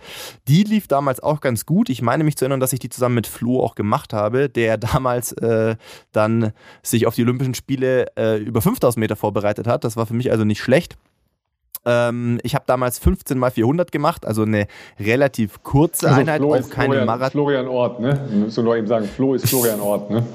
[SPEAKER 2] die lief damals auch ganz gut. Ich meine mich zu erinnern, dass ich die zusammen mit Flo auch gemacht habe, der [laughs] damals äh, dann sich auf die Olympischen Spiele äh, über 5000 Meter vorbereitet hat. Das war für mich also nicht schlecht. Ähm, ich habe damals 15 mal 400 gemacht, also eine relativ kurze also Einheit,
[SPEAKER 1] Flo auch keine Florian, Marathon. Florian Ort, ne? Müssen wir nur eben sagen, Flo ist Florian Ort, ne?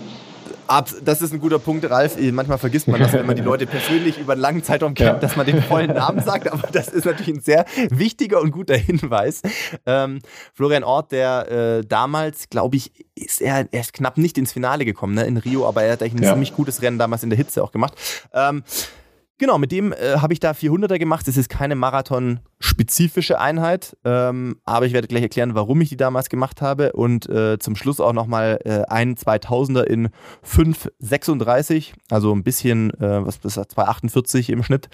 [SPEAKER 2] Ab, das ist ein guter Punkt, Ralf. Manchmal vergisst man das, wenn man die Leute [laughs] persönlich über einen langen Zeitraum kennt, ja. dass man den vollen Namen sagt. Aber das ist natürlich ein sehr wichtiger und guter Hinweis. Ähm, Florian Ort, der äh, damals, glaube ich, ist er, er ist knapp nicht ins Finale gekommen ne, in Rio, aber er hat eigentlich ein ja. ziemlich gutes Rennen damals in der Hitze auch gemacht. Ähm, Genau, mit dem äh, habe ich da 400er gemacht. Das ist keine Marathon-spezifische Einheit, ähm, aber ich werde gleich erklären, warum ich die damals gemacht habe und äh, zum Schluss auch nochmal äh, einen 2000er in 5,36, also ein bisschen, äh, was das, 2,48 im Schnitt.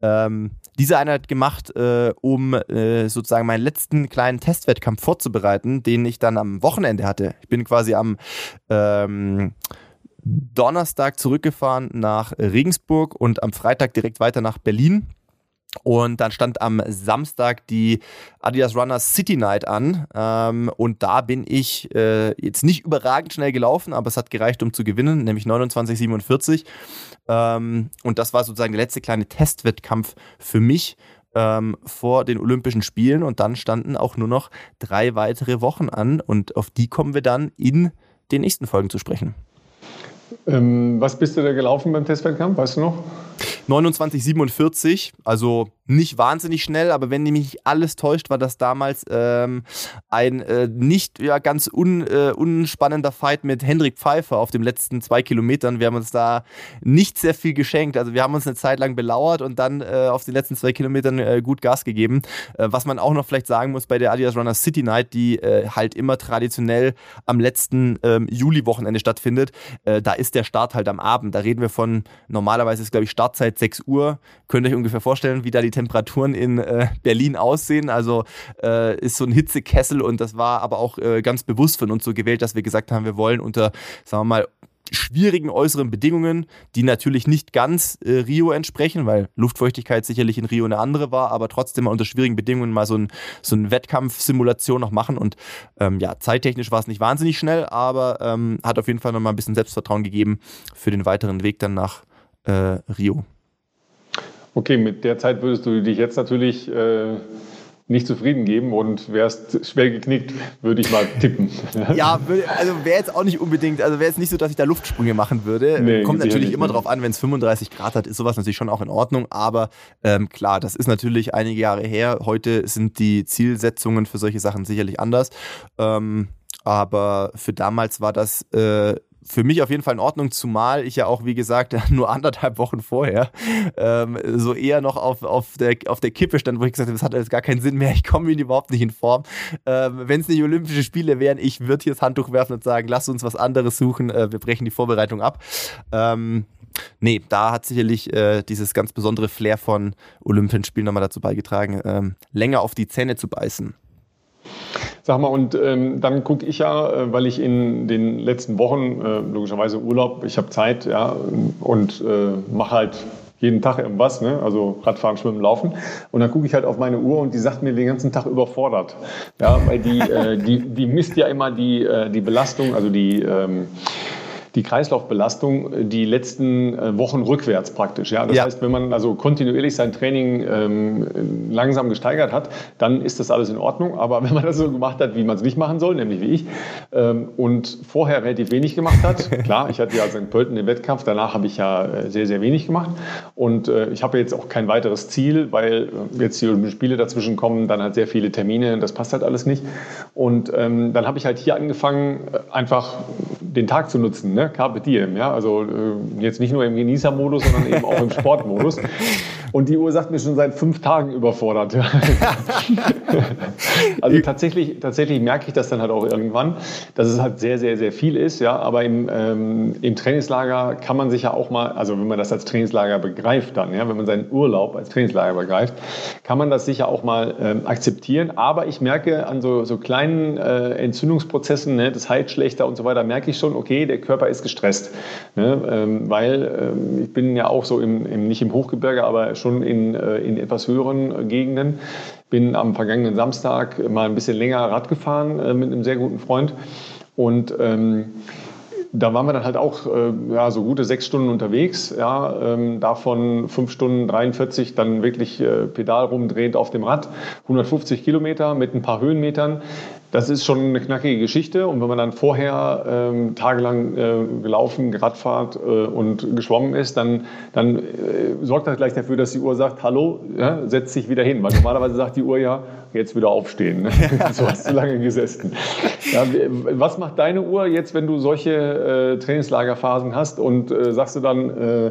[SPEAKER 2] Ähm, diese Einheit gemacht, äh, um äh, sozusagen meinen letzten kleinen Testwettkampf vorzubereiten, den ich dann am Wochenende hatte. Ich bin quasi am ähm, Donnerstag zurückgefahren nach Regensburg und am Freitag direkt weiter nach Berlin. Und dann stand am Samstag die Adidas Runners City Night an. Ähm, und da bin ich äh, jetzt nicht überragend schnell gelaufen, aber es hat gereicht, um zu gewinnen, nämlich 29,47. Ähm, und das war sozusagen der letzte kleine Testwettkampf für mich ähm, vor den Olympischen Spielen. Und dann standen auch nur noch drei weitere Wochen an. Und auf die kommen wir dann in den nächsten Folgen zu sprechen.
[SPEAKER 1] Ähm, was bist du da gelaufen beim Testwettkampf, weißt du noch?
[SPEAKER 2] 29,47, also nicht wahnsinnig schnell, aber wenn mich alles täuscht, war das damals ähm, ein äh, nicht ja, ganz un, äh, unspannender Fight mit Hendrik Pfeiffer auf den letzten zwei Kilometern. Wir haben uns da nicht sehr viel geschenkt. Also wir haben uns eine Zeit lang belauert und dann äh, auf den letzten zwei Kilometern äh, gut Gas gegeben. Äh, was man auch noch vielleicht sagen muss bei der Adidas Runner City Night, die äh, halt immer traditionell am letzten ähm, Juli-Wochenende stattfindet, da ist der Start halt am Abend. Da reden wir von, normalerweise ist glaube ich Startzeit 6 Uhr. Könnt ihr euch ungefähr vorstellen, wie da die Temperaturen in äh, Berlin aussehen. Also äh, ist so ein Hitzekessel und das war aber auch äh, ganz bewusst von uns so gewählt, dass wir gesagt haben, wir wollen unter, sagen wir mal, schwierigen äußeren Bedingungen, die natürlich nicht ganz äh, Rio entsprechen, weil Luftfeuchtigkeit sicherlich in Rio eine andere war, aber trotzdem mal unter schwierigen Bedingungen mal so ein, so ein Wettkampfsimulation noch machen. Und ähm, ja, zeittechnisch war es nicht wahnsinnig schnell, aber ähm, hat auf jeden Fall nochmal ein bisschen Selbstvertrauen gegeben für den weiteren Weg dann nach äh, Rio.
[SPEAKER 1] Okay, mit der Zeit würdest du dich jetzt natürlich äh, nicht zufrieden geben und wärst schwer geknickt, würde ich mal [laughs] tippen.
[SPEAKER 2] Ja, also wäre jetzt auch nicht unbedingt, also wäre jetzt nicht so, dass ich da Luftsprünge machen würde. Nee, Kommt natürlich immer drauf an, wenn es 35 Grad hat, ist sowas natürlich schon auch in Ordnung. Aber ähm, klar, das ist natürlich einige Jahre her. Heute sind die Zielsetzungen für solche Sachen sicherlich anders. Ähm, aber für damals war das äh, für mich auf jeden Fall in Ordnung, zumal ich ja auch, wie gesagt, [laughs] nur anderthalb Wochen vorher ähm, so eher noch auf, auf, der, auf der Kippe stand, wo ich gesagt habe, das hat jetzt gar keinen Sinn mehr, ich komme überhaupt nicht in Form. Ähm, Wenn es nicht Olympische Spiele wären, ich würde hier das Handtuch werfen und sagen, lass uns was anderes suchen, äh, wir brechen die Vorbereitung ab. Ähm, nee, da hat sicherlich äh, dieses ganz besondere Flair von Olympischen Spielen nochmal dazu beigetragen, ähm, länger auf die Zähne zu beißen.
[SPEAKER 1] Sag mal, und ähm, dann gucke ich ja, äh, weil ich in den letzten Wochen äh, logischerweise Urlaub, ich habe Zeit, ja, und äh, mache halt jeden Tag irgendwas, ne? also Radfahren, Schwimmen, Laufen. Und dann gucke ich halt auf meine Uhr und die sagt mir den ganzen Tag überfordert. Ja, weil die, äh, die, die misst ja immer die, äh, die Belastung, also die, ähm, die Kreislaufbelastung die letzten äh, Wochen rückwärts praktisch. Ja? Das ja. heißt, wenn man also kontinuierlich sein Training ähm, langsam gesteigert hat, dann ist das alles in Ordnung. Aber [laughs] wenn man das so gemacht hat, wie man es nicht machen soll, nämlich wie ich, ähm, und vorher relativ wenig gemacht hat, [laughs] klar, ich hatte ja St. Pölten den Wettkampf, danach habe ich ja äh, sehr, sehr wenig gemacht. Und äh, ich habe jetzt auch kein weiteres Ziel, weil jetzt die Spiele dazwischen kommen, dann halt sehr viele Termine, das passt halt alles nicht. Und ähm, dann habe ich halt hier angefangen, einfach den Tag zu nutzen. Ne? Carpe diem, ja? also äh, jetzt nicht nur im Genießermodus, sondern eben auch im Sportmodus. [laughs] Und die Uhr sagt mir schon seit fünf Tagen überfordert. [laughs] also tatsächlich, tatsächlich merke ich das dann halt auch irgendwann, dass es halt sehr, sehr, sehr viel ist. Ja, aber im, ähm, im Trainingslager kann man sich ja auch mal, also wenn man das als Trainingslager begreift dann, ja, wenn man seinen Urlaub als Trainingslager begreift, kann man das sicher auch mal ähm, akzeptieren. Aber ich merke an so, so kleinen äh, Entzündungsprozessen, ne, das Heilschlechter und so weiter, merke ich schon, okay, der Körper ist gestresst. Ne, ähm, weil ähm, ich bin ja auch so im, im, nicht im Hochgebirge, aber schon in, äh, in etwas höheren Gegenden. Bin am vergangenen Samstag mal ein bisschen länger Rad gefahren äh, mit einem sehr guten Freund und ähm, da waren wir dann halt auch äh, ja, so gute sechs Stunden unterwegs, ja, ähm, davon fünf Stunden 43 dann wirklich äh, Pedal rumdrehend auf dem Rad, 150 Kilometer mit ein paar Höhenmetern. Das ist schon eine knackige Geschichte. Und wenn man dann vorher ähm, tagelang äh, gelaufen, Radfahrt äh, und geschwommen ist, dann, dann äh, sorgt das gleich dafür, dass die Uhr sagt, hallo, ja, setz dich wieder hin. Weil normalerweise sagt die Uhr ja, jetzt wieder aufstehen. Ne? [laughs] so hast du lange gesessen. Ja, was macht deine Uhr jetzt, wenn du solche äh, Trainingslagerphasen hast und äh, sagst du dann, äh,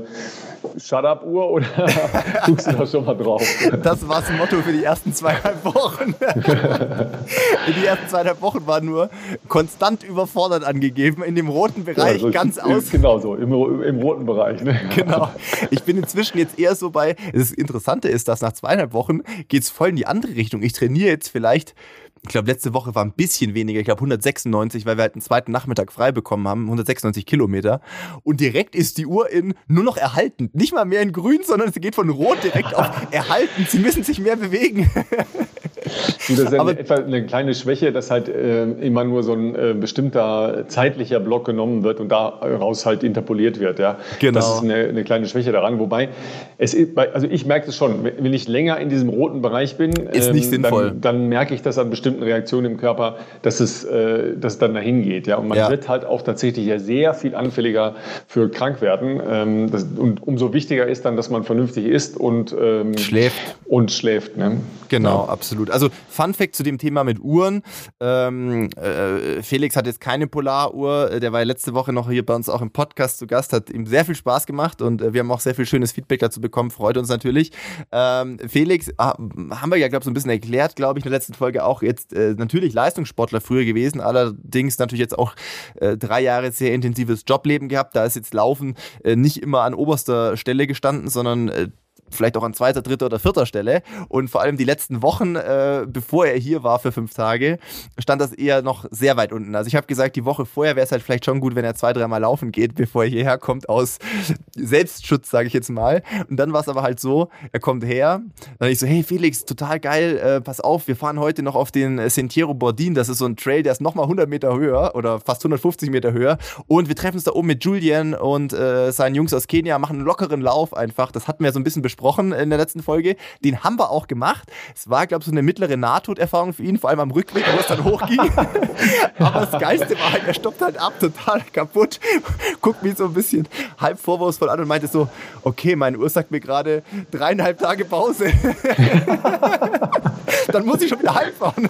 [SPEAKER 1] Shut-up-Uhr oder [laughs] guckst du da schon mal drauf?
[SPEAKER 2] Das war das Motto für die ersten zweieinhalb Wochen. [laughs] die ersten zweieinhalb Wochen war nur konstant überfordert angegeben, in dem roten Bereich ja, ganz aus.
[SPEAKER 1] Genau so, im, im roten Bereich. Ne?
[SPEAKER 2] Genau. Ich bin inzwischen jetzt eher so bei, das Interessante ist, dass nach zweieinhalb Wochen geht es voll in die andere Richtung. Ich trainiere jetzt vielleicht ich glaube, letzte Woche war ein bisschen weniger, ich glaube 196, weil wir halt einen zweiten Nachmittag frei bekommen haben, 196 Kilometer. Und direkt ist die Uhr in nur noch erhalten. Nicht mal mehr in grün, sondern sie geht von rot direkt auf [laughs] erhalten. Sie müssen sich mehr bewegen. [laughs]
[SPEAKER 1] das ist ja etwa eine kleine Schwäche, dass halt äh, immer nur so ein äh, bestimmter zeitlicher Block genommen wird und daraus halt interpoliert wird. Ja? Genau. Das ist eine, eine kleine Schwäche daran. Wobei, es, also ich merke es schon, wenn ich länger in diesem roten Bereich bin,
[SPEAKER 2] ist nicht ähm, sinnvoll.
[SPEAKER 1] Dann, dann, merke ich das an bestimmten Reaktionen im Körper, dass es, äh, dass es dann dahin geht. Ja? Und man ja. wird halt auch tatsächlich ja sehr viel anfälliger für Krankwerden. Ähm, das, und umso wichtiger ist dann, dass man vernünftig isst und ähm,
[SPEAKER 2] schläft.
[SPEAKER 1] Und schläft. Ne?
[SPEAKER 2] Genau, ja. absolut. Also Fun Fact zu dem Thema mit Uhren. Ähm, äh, Felix hat jetzt keine Polaruhr. Der war ja letzte Woche noch hier bei uns auch im Podcast zu Gast, hat ihm sehr viel Spaß gemacht und äh, wir haben auch sehr viel schönes Feedback dazu bekommen. Freut uns natürlich. Ähm, Felix, ah, haben wir ja, glaube ich, so ein bisschen erklärt, glaube ich, in der letzten Folge auch jetzt äh, natürlich Leistungssportler früher gewesen, allerdings natürlich jetzt auch äh, drei Jahre sehr intensives Jobleben gehabt. Da ist jetzt Laufen äh, nicht immer an oberster Stelle gestanden, sondern äh, vielleicht auch an zweiter, dritter oder vierter Stelle. Und vor allem die letzten Wochen, äh, bevor er hier war für fünf Tage, stand das eher noch sehr weit unten. Also ich habe gesagt, die Woche vorher wäre es halt vielleicht schon gut, wenn er zwei, dreimal laufen geht, bevor er hierher kommt, aus Selbstschutz, sage ich jetzt mal. Und dann war es aber halt so, er kommt her, dann ich so, hey Felix, total geil, äh, pass auf, wir fahren heute noch auf den Sentiero Bordin, das ist so ein Trail, der ist nochmal 100 Meter höher oder fast 150 Meter höher und wir treffen uns da oben mit Julian und äh, seinen Jungs aus Kenia, machen einen lockeren Lauf einfach, das hatten wir so ein bisschen besprochen besprochen in der letzten Folge. Den haben wir auch gemacht. Es war, glaube ich, so eine mittlere Nahtoderfahrung für ihn, vor allem am Rückweg, wo es dann hochging. [laughs] Aber das Geiste war halt, er stoppt halt ab, total kaputt, guckt mich so ein bisschen halb vorwurfsvoll an und meinte so, okay, meine Uhr sagt mir gerade dreieinhalb Tage Pause. [laughs] dann muss ich schon wieder heimfahren.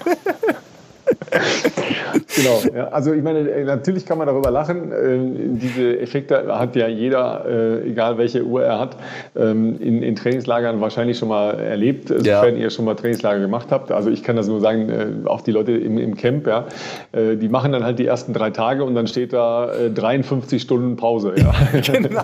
[SPEAKER 2] [laughs]
[SPEAKER 1] genau. Ja. Also ich meine, äh, natürlich kann man darüber lachen. Äh, diese Effekte hat ja jeder, äh, egal welche Uhr er hat, ähm, in, in, Trainingslagern wahrscheinlich schon mal erlebt, sofern ja. ihr schon mal Trainingslager gemacht habt. Also ich kann das nur sagen, äh, auch die Leute im, im Camp, ja, äh, die machen dann halt die ersten drei Tage und dann steht da 53 äh, Stunden Pause. Ja. [laughs] [laughs] genau.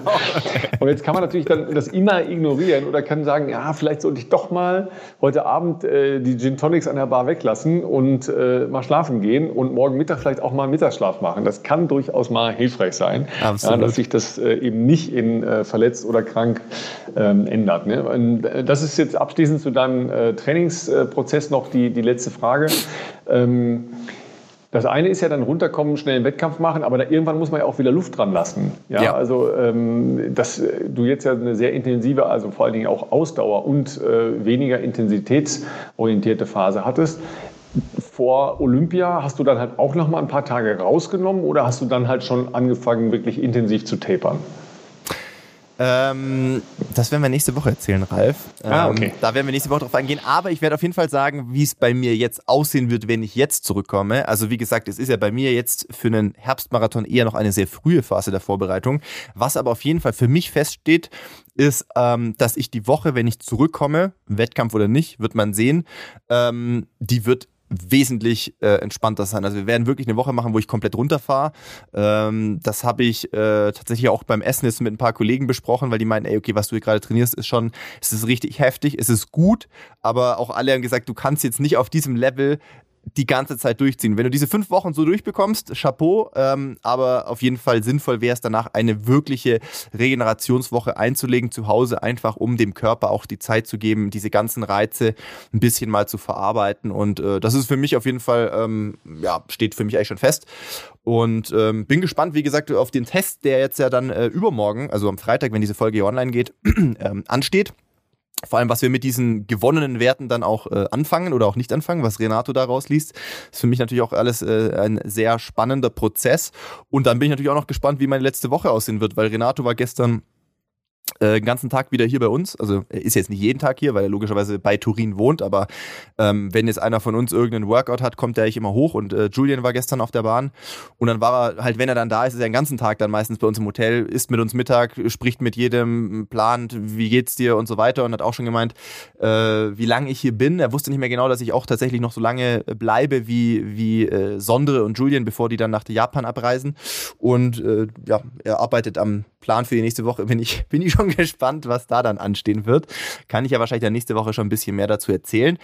[SPEAKER 1] und jetzt kann man natürlich dann das immer ignorieren oder kann sagen, ja, vielleicht sollte ich doch mal heute Abend die Gin Tonics an der Bar weglassen und mal schlafen gehen und morgen Mittag vielleicht auch mal Mittagsschlaf machen. Das kann durchaus mal hilfreich sein, ja, dass sich das äh, eben nicht in äh, verletzt oder krank ähm, ändert. Ne? Und äh, das ist jetzt abschließend zu deinem äh, Trainingsprozess noch die, die letzte Frage. Ähm, das eine ist ja dann runterkommen, schnell einen Wettkampf machen, aber da irgendwann muss man ja auch wieder Luft dran lassen. Ja, ja. also ähm, dass du jetzt ja eine sehr intensive, also vor allen Dingen auch Ausdauer und äh, weniger intensitätsorientierte Phase hattest vor Olympia hast du dann halt auch noch mal ein paar Tage rausgenommen oder hast du dann halt schon angefangen, wirklich intensiv zu tapern?
[SPEAKER 2] Ähm, das werden wir nächste Woche erzählen, Ralf.
[SPEAKER 1] ah, ähm, okay.
[SPEAKER 2] Da werden wir nächste Woche drauf eingehen. Aber ich werde auf jeden Fall sagen, wie es bei mir jetzt aussehen wird, wenn ich jetzt zurückkomme. Also wie gesagt, es ist ja bei mir jetzt für einen Herbstmarathon eher noch eine sehr frühe Phase der Vorbereitung. Was aber auf jeden Fall für mich feststeht, ist, ähm, dass ich die Woche, wenn ich zurückkomme, Wettkampf oder nicht, wird man sehen, ähm, die wird wesentlich äh, entspannter sein. Also wir werden wirklich eine Woche machen, wo ich komplett runterfahre. Ähm, das habe ich äh, tatsächlich auch beim Essen jetzt mit ein paar Kollegen besprochen, weil die meinen, ey, okay, was du hier gerade trainierst, ist schon, es ist richtig heftig, es ist gut, aber auch alle haben gesagt, du kannst jetzt nicht auf diesem Level die ganze Zeit durchziehen. Wenn du diese fünf Wochen so durchbekommst, Chapeau, ähm, aber auf jeden Fall sinnvoll wäre es danach eine wirkliche Regenerationswoche einzulegen zu Hause, einfach um dem Körper auch die Zeit zu geben, diese ganzen Reize ein bisschen mal zu verarbeiten. Und äh, das ist für mich auf jeden Fall, ähm, ja, steht für mich eigentlich schon fest. Und ähm, bin gespannt, wie gesagt, auf den Test, der jetzt ja dann äh, übermorgen, also am Freitag, wenn diese Folge hier online geht, [clears throat] ähm, ansteht vor allem, was wir mit diesen gewonnenen Werten dann auch äh, anfangen oder auch nicht anfangen, was Renato daraus liest, ist für mich natürlich auch alles äh, ein sehr spannender Prozess. Und dann bin ich natürlich auch noch gespannt, wie meine letzte Woche aussehen wird, weil Renato war gestern äh, den ganzen Tag wieder hier bei uns. Also er ist jetzt nicht jeden Tag hier, weil er logischerweise bei Turin wohnt, aber ähm, wenn jetzt einer von uns irgendeinen Workout hat, kommt er eigentlich immer hoch und äh, Julian war gestern auf der Bahn und dann war er halt, wenn er dann da ist, ist er den ganzen Tag dann meistens bei uns im Hotel, isst mit uns Mittag, spricht mit jedem, plant, wie geht's dir und so weiter und hat auch schon gemeint, äh, wie lange ich hier bin. Er wusste nicht mehr genau, dass ich auch tatsächlich noch so lange bleibe wie, wie äh, Sondre und Julian, bevor die dann nach Japan abreisen und äh, ja, er arbeitet am Plan für die nächste Woche. [laughs] Bin ich, bin ich schon [laughs] gespannt, was da dann anstehen wird. Kann ich ja wahrscheinlich dann nächste Woche schon ein bisschen mehr dazu erzählen.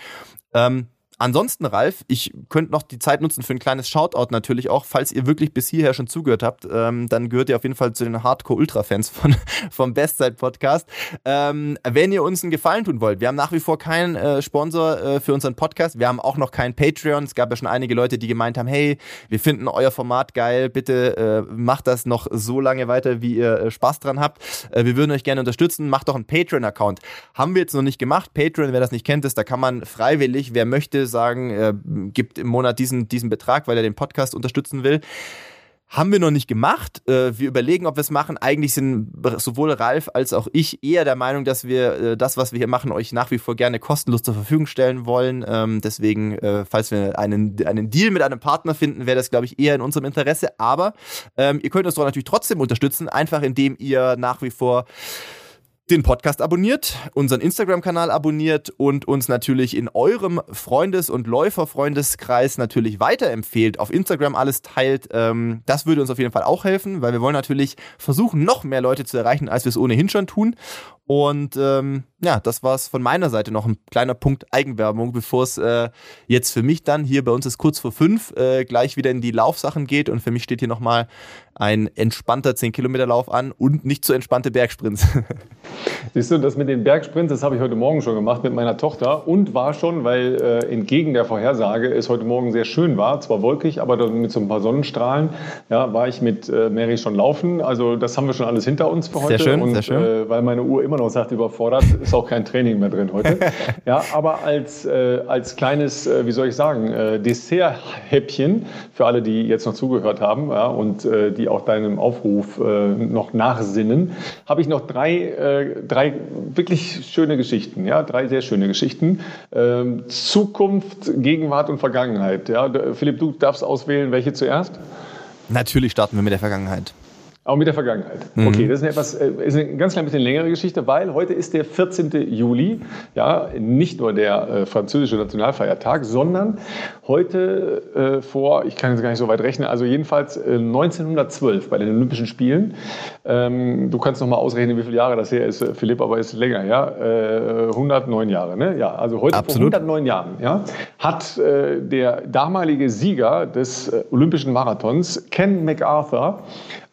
[SPEAKER 2] Ähm, ansonsten, Ralf, ich könnte noch die Zeit nutzen für ein kleines Shoutout natürlich auch. Falls ihr wirklich bis hierher schon zugehört habt, ähm, dann gehört ihr auf jeden Fall zu den Hardcore-Ultra-Fans von, [laughs] vom Bestzeit-Podcast. Ähm, wenn ihr uns einen Gefallen tun wollt, wir haben nach wie vor keinen äh, Sponsor äh, für unseren Podcast. Wir haben auch noch keinen Patreon. Es gab ja schon einige Leute, die gemeint haben, hey, wir finden euer Format geil, bitte äh, macht das noch so lange weiter, wie ihr äh, Spaß dran habt. Äh, wir würden euch gerne unterstützen. Macht doch einen Patreon-Account. Haben wir jetzt noch nicht gemacht. Patreon, wer das nicht kennt, ist, da kann man freiwillig, wer möchte, sagen, er gibt im Monat diesen, diesen Betrag, weil er den Podcast unterstützen will. Haben wir noch nicht gemacht. Äh, wir überlegen, ob wir es machen. Eigentlich sind sowohl Ralf als auch ich eher der Meinung, dass wir äh, das, was wir hier machen, euch nach wie vor gerne kostenlos zur Verfügung stellen wollen. Ähm, deswegen, äh, falls wir einen, einen Deal mit einem Partner finden, wäre das, glaube ich, eher in unserem Interesse. Aber ähm, ihr könnt uns doch natürlich trotzdem unterstützen, einfach indem ihr nach wie vor den Podcast abonniert, unseren Instagram-Kanal abonniert und uns natürlich in eurem Freundes- und Läuferfreundeskreis natürlich weiterempfehlt, auf Instagram alles teilt. Ähm, das würde uns auf jeden Fall auch helfen, weil wir wollen natürlich versuchen, noch mehr Leute zu erreichen, als wir es ohnehin schon tun. Und ähm, ja, das war es von meiner Seite noch ein kleiner Punkt Eigenwerbung, bevor es äh, jetzt für mich dann hier bei uns ist kurz vor fünf äh, gleich wieder in die Laufsachen geht. Und für mich steht hier nochmal ein entspannter 10-Kilometer-Lauf an und nicht so entspannte Bergsprints. [laughs]
[SPEAKER 1] Siehst du, das mit den Bergsprints, das habe ich heute Morgen schon gemacht mit meiner Tochter und war schon, weil äh, entgegen der Vorhersage es heute Morgen sehr schön war, zwar wolkig, aber mit so ein paar Sonnenstrahlen, ja, war ich mit äh, Mary schon laufen. Also das haben wir schon alles hinter uns für heute.
[SPEAKER 2] Sehr schön,
[SPEAKER 1] und
[SPEAKER 2] sehr schön.
[SPEAKER 1] Äh, weil meine Uhr immer noch sagt, überfordert, ist auch kein Training mehr drin heute. [laughs] ja, aber als, äh, als kleines, äh, wie soll ich sagen, äh, Dessert-Häppchen für alle, die jetzt noch zugehört haben ja, und äh, die auch deinem Aufruf äh, noch nachsinnen, habe ich noch drei, äh, drei wirklich schöne Geschichten, ja, drei sehr schöne Geschichten. Ähm, Zukunft, Gegenwart und Vergangenheit. Ja. Philipp, du darfst auswählen, welche zuerst?
[SPEAKER 2] Natürlich starten wir mit der Vergangenheit.
[SPEAKER 1] Auch mit der Vergangenheit. Mhm. Okay, das ist, eine etwas, äh, ist eine ganz klein bisschen längere Geschichte, weil heute ist der 14. Juli, ja, nicht nur der äh, französische Nationalfeiertag, sondern heute äh, vor, ich kann jetzt gar nicht so weit rechnen, also jedenfalls äh, 1912 bei den Olympischen Spielen. Ähm, du kannst noch mal ausrechnen, wie viele Jahre das her ist, äh, Philipp, aber ist länger, ja, 109 äh, Jahre, ne? Ja, also heute Absolut. vor 109 Jahren, ja, hat der damalige Sieger des Olympischen Marathons, Ken MacArthur,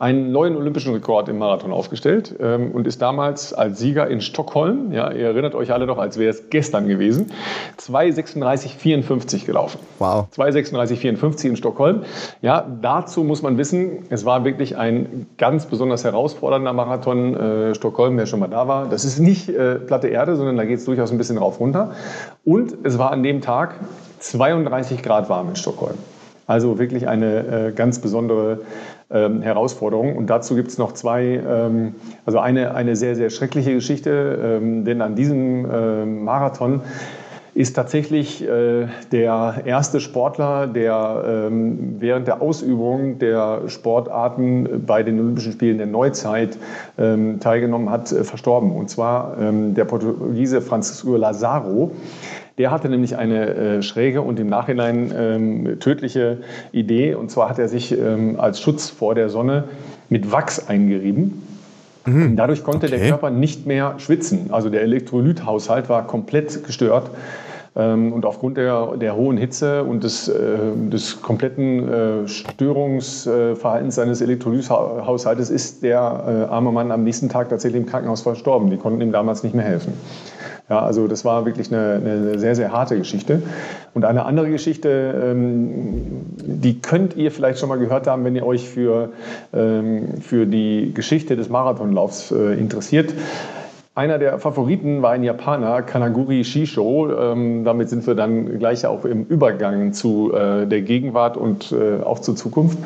[SPEAKER 1] einen neuen olympischen Rekord im Marathon aufgestellt ähm, und ist damals als Sieger in Stockholm, ja, ihr erinnert euch alle noch, als wäre es gestern gewesen, 2,36,54 gelaufen.
[SPEAKER 2] Wow.
[SPEAKER 1] 2,36,54 in Stockholm. Ja, dazu muss man wissen, es war wirklich ein ganz besonders herausfordernder Marathon. Äh, Stockholm, wer schon mal da war, das ist nicht äh, platte Erde, sondern da geht es durchaus ein bisschen rauf runter. Und es war an dem Tag 32 Grad warm in Stockholm. Also wirklich eine äh, ganz besondere ähm, Herausforderung. Und dazu gibt es noch zwei, ähm, also eine, eine sehr, sehr schreckliche Geschichte, ähm, denn an diesem ähm, Marathon ist tatsächlich äh, der erste Sportler, der ähm, während der Ausübung der Sportarten bei den Olympischen Spielen der Neuzeit ähm, teilgenommen hat, äh, verstorben. Und zwar ähm, der Portugiese Francisco Lazaro. Der hatte nämlich eine äh, schräge und im Nachhinein ähm, tödliche Idee. Und zwar hat er sich ähm, als Schutz vor der Sonne mit Wachs eingerieben. Mhm. Dadurch konnte okay. der Körper nicht mehr schwitzen. Also der Elektrolythaushalt war komplett gestört. Ähm, und aufgrund der, der hohen Hitze und des, äh, des kompletten äh, Störungsverhaltens seines Elektrolythaushaltes ist der äh, arme Mann am nächsten Tag tatsächlich im Krankenhaus verstorben. Die konnten ihm damals nicht mehr helfen. Ja, also das war wirklich eine, eine, sehr, sehr harte Geschichte. Und eine andere Geschichte, ähm, die könnt ihr vielleicht schon mal gehört haben, wenn ihr euch für, ähm, für die Geschichte des Marathonlaufs interessiert. Einer der Favoriten war ein Japaner, Kanaguri Shisho. Ähm, damit sind wir dann gleich auch im Übergang zu äh, der Gegenwart und äh, auch zur Zukunft.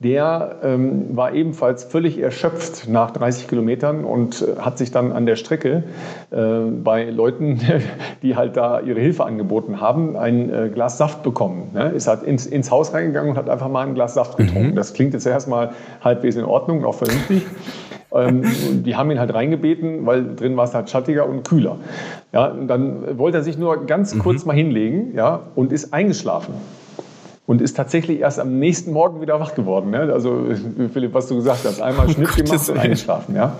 [SPEAKER 1] Der ähm, war ebenfalls völlig erschöpft nach 30 Kilometern und äh, hat sich dann an der Strecke äh, bei Leuten, [laughs] die halt da ihre Hilfe angeboten haben, ein äh, Glas Saft bekommen. Ne? Ist halt ins, ins, Haus reingegangen und hat einfach mal ein Glas Saft getrunken. Mhm. Das klingt jetzt erstmal halbwegs in Ordnung, auch vernünftig. [laughs] ähm, die haben ihn halt reingebeten, weil drin war es halt schattiger und kühler. Ja, und dann wollte er sich nur ganz mhm. kurz mal hinlegen ja, und ist eingeschlafen und ist tatsächlich erst am nächsten Morgen wieder wach geworden. Ne? Also Philipp, was du gesagt hast, einmal oh Schnitt oh, gemacht und eingeschlafen. Ja?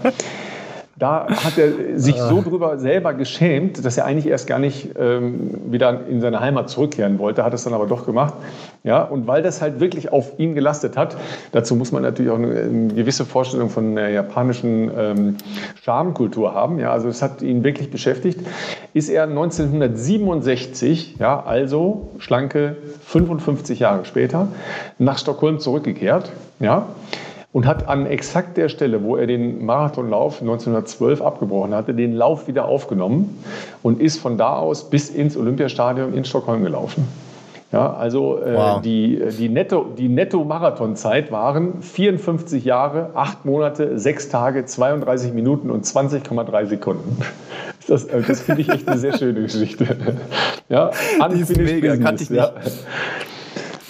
[SPEAKER 1] Da hat er sich so drüber selber geschämt, dass er eigentlich erst gar nicht ähm, wieder in seine Heimat zurückkehren wollte, hat es dann aber doch gemacht. Ja, und weil das halt wirklich auf ihn gelastet hat, dazu muss man natürlich auch eine, eine gewisse Vorstellung von der japanischen ähm, Schamkultur haben. Ja, also es hat ihn wirklich beschäftigt. Ist er 1967, ja, also schlanke 55 Jahre später, nach Stockholm zurückgekehrt. Ja, und hat an exakt der Stelle, wo er den Marathonlauf 1912 abgebrochen hatte, den Lauf wieder aufgenommen und ist von da aus bis ins Olympiastadion in Stockholm gelaufen. Ja, also äh, wow. die, die Netto, die Netto-Marathonzeit waren 54 Jahre, 8 Monate, 6 Tage, 32 Minuten und 20,3 Sekunden. [laughs] Das, äh, das finde ich echt eine sehr schöne Geschichte. Ja, unfinished mega, Business. Ja.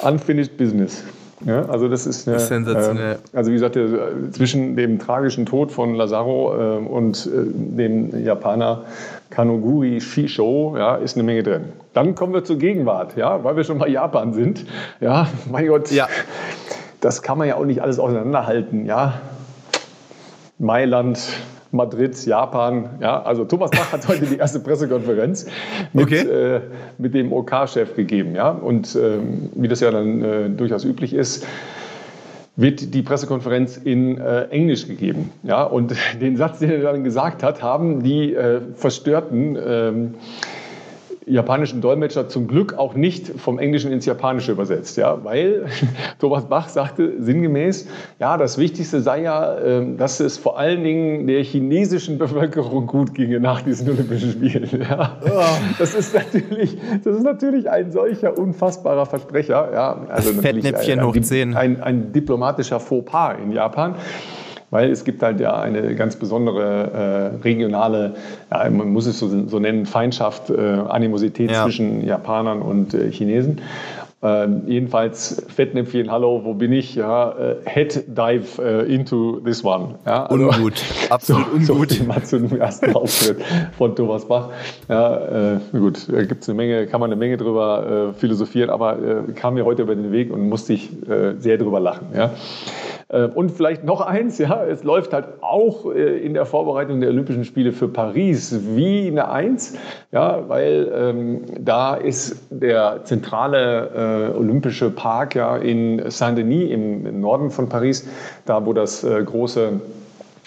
[SPEAKER 1] Unfinished Business. Ja, also das ist, eine, sensationell. Äh, also wie gesagt, der, zwischen dem tragischen Tod von Lazaro äh, und äh, dem Japaner Kanoguri Shisho ja, ist eine Menge drin. Dann kommen wir zur Gegenwart, ja, weil wir schon bei Japan sind. Ja, mein Gott, ja. das kann man ja auch nicht alles auseinanderhalten. Ja, Mailand, Madrid, Japan. Ja, also Thomas Bach hat heute die erste Pressekonferenz mit, okay. äh, mit dem OK-Chef gegeben. Ja? Und ähm, wie das ja dann äh, durchaus üblich ist, wird die Pressekonferenz in äh, Englisch gegeben. Ja? Und [laughs] den Satz, den er dann gesagt hat, haben die äh, verstörten ähm, japanischen Dolmetscher zum Glück auch nicht vom Englischen ins Japanische übersetzt, ja, weil [laughs] Thomas Bach sagte sinngemäß, ja, das Wichtigste sei ja, ähm, dass es vor allen Dingen der chinesischen Bevölkerung gut ginge nach diesen Olympischen Spielen. [laughs] Ja. Das ist natürlich, das ist natürlich ein solcher unfassbarer Versprecher, ja, also
[SPEAKER 2] Fettnäpfchen hoch 10.
[SPEAKER 1] Ein, ein diplomatischer Fauxpas in Japan weil es gibt halt ja eine ganz besondere äh, regionale, ja, man muss es so, so nennen, Feindschaft, äh, Animosität ja. zwischen Japanern und äh, Chinesen. Ähm, jedenfalls Fettnäpfchen, hallo, wo bin ich? Ja, äh, Head Dive äh, into this one. Ja,
[SPEAKER 2] also, ungut, [laughs] absolut so, ungut.
[SPEAKER 1] So mal zu dem ersten Auftritt von Thomas Bach. Ja, äh, gut, da gibt es eine Menge, kann man eine Menge drüber äh, philosophieren, aber äh, kam mir heute über den Weg und musste ich äh, sehr drüber lachen. Ja. Äh, und vielleicht noch eins, ja, es läuft halt auch äh, in der Vorbereitung der Olympischen Spiele für Paris wie eine Eins, ja, weil ähm, da ist der zentrale äh, Olympische Park ja in Saint-Denis im, Norden von Paris, da wo das äh, große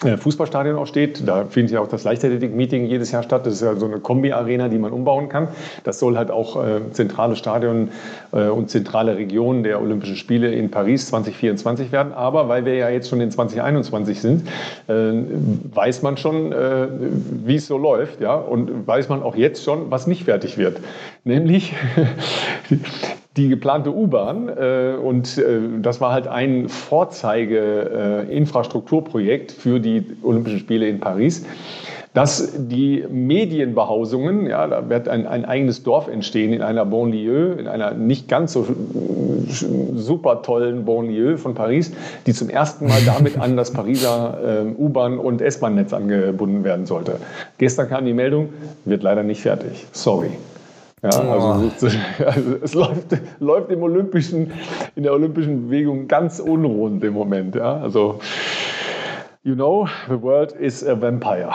[SPEAKER 1] Fußballstadion auch steht. Da findet ja auch das Leichtathletik-Meeting jedes Jahr statt. Das ist ja so eine Kombi-Arena, die man umbauen kann. Das soll halt auch äh, zentrale Stadion äh, und zentrale Region der Olympischen Spiele in Paris 2024 werden. Aber weil wir ja jetzt schon in 2021 sind, äh, weiß man schon, äh, wie es so läuft. Ja? Und weiß man auch jetzt schon, was nicht fertig wird. Nämlich [laughs] die geplante U-Bahn. Äh, und äh, das war halt ein Vorzeige-Infrastrukturprojekt für die Olympischen Spiele in Paris. Dass die Medienbehausungen, ja, da wird ein, ein eigenes Dorf entstehen in einer Banlieue, in einer nicht ganz so super tollen Banlieue von Paris, die zum ersten Mal damit an das Pariser äh, U-Bahn- und S-Bahn-Netz angebunden werden sollte. Gestern kam die Meldung, wird leider nicht fertig. Sorry. Ja, also, [laughs] also, es läuft, läuft im Olympischen, in der olympischen Bewegung ganz unrund im Moment. Ja? Also, you know, the world is a vampire.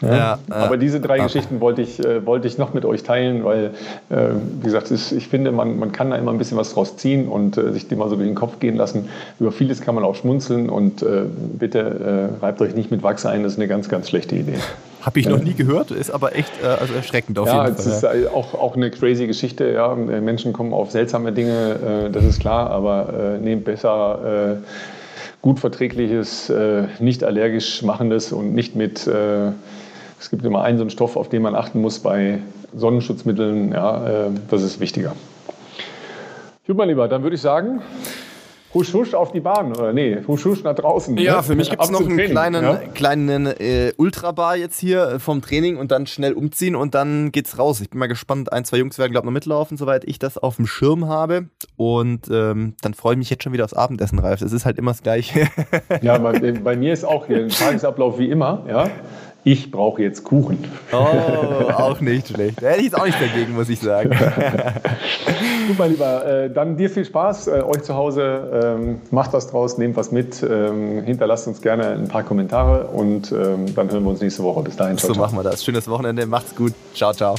[SPEAKER 1] Ja? Ja, Aber diese drei Geschichten wollte ich, äh, wollte ich noch mit euch teilen, weil, äh, wie gesagt, ist, ich finde, man, man kann da immer ein bisschen was draus ziehen und äh, sich dem mal so durch den Kopf gehen lassen. Über vieles kann man auch schmunzeln und äh, bitte äh, reibt euch nicht mit Wachs ein, das ist eine ganz, ganz schlechte Idee. [laughs]
[SPEAKER 2] Habe ich noch nie gehört, ist aber echt äh, also erschreckend auf
[SPEAKER 1] ja,
[SPEAKER 2] jeden
[SPEAKER 1] Fall. Ja, es ist auch, auch eine crazy Geschichte. Ja. Menschen kommen auf seltsame Dinge, äh, das ist klar, aber äh, nehmt besser äh, gut verträgliches, äh, nicht allergisch machendes und nicht mit, äh, es gibt immer einen so einen Stoff, auf den man achten muss bei Sonnenschutzmitteln, ja, das ist wichtiger. Gut, mein Lieber, dann würde ich sagen, Husch, husch auf die Bahn, oder nee, husch, husch nach draußen.
[SPEAKER 2] Ja, ne? für mich gibt es noch einen Training, kleinen, ja? kleinen äh, Ultrabar jetzt hier äh, vom Training und dann schnell umziehen und dann geht's raus. Ich bin mal gespannt, ein, zwei Jungs werden, glaube ich, noch mitlaufen, soweit ich das auf dem Schirm habe. Und ähm, dann freue ich mich jetzt schon wieder aufs Abendessen, Ralf. Es ist halt immer das Gleiche.
[SPEAKER 1] ja, [laughs] bei, bei mir ist auch hier ein Tagesablauf wie immer, ja ich brauche jetzt Kuchen.
[SPEAKER 2] Oh, auch nicht schlecht. Da hätte ich jetzt auch nicht dagegen, muss ich sagen. [laughs]
[SPEAKER 1] Gut, mein Lieber, äh, dann dir viel Spaß, äh, euch zu Hause. Ähm, macht was draus, nehmt was mit, ähm, hinterlasst uns gerne ein paar Kommentare und ähm, dann hören wir uns nächste Woche. Bis dahin,
[SPEAKER 2] ciao, So ciao. machen wir das. Schönes Wochenende, macht's gut. Ciao, ciao.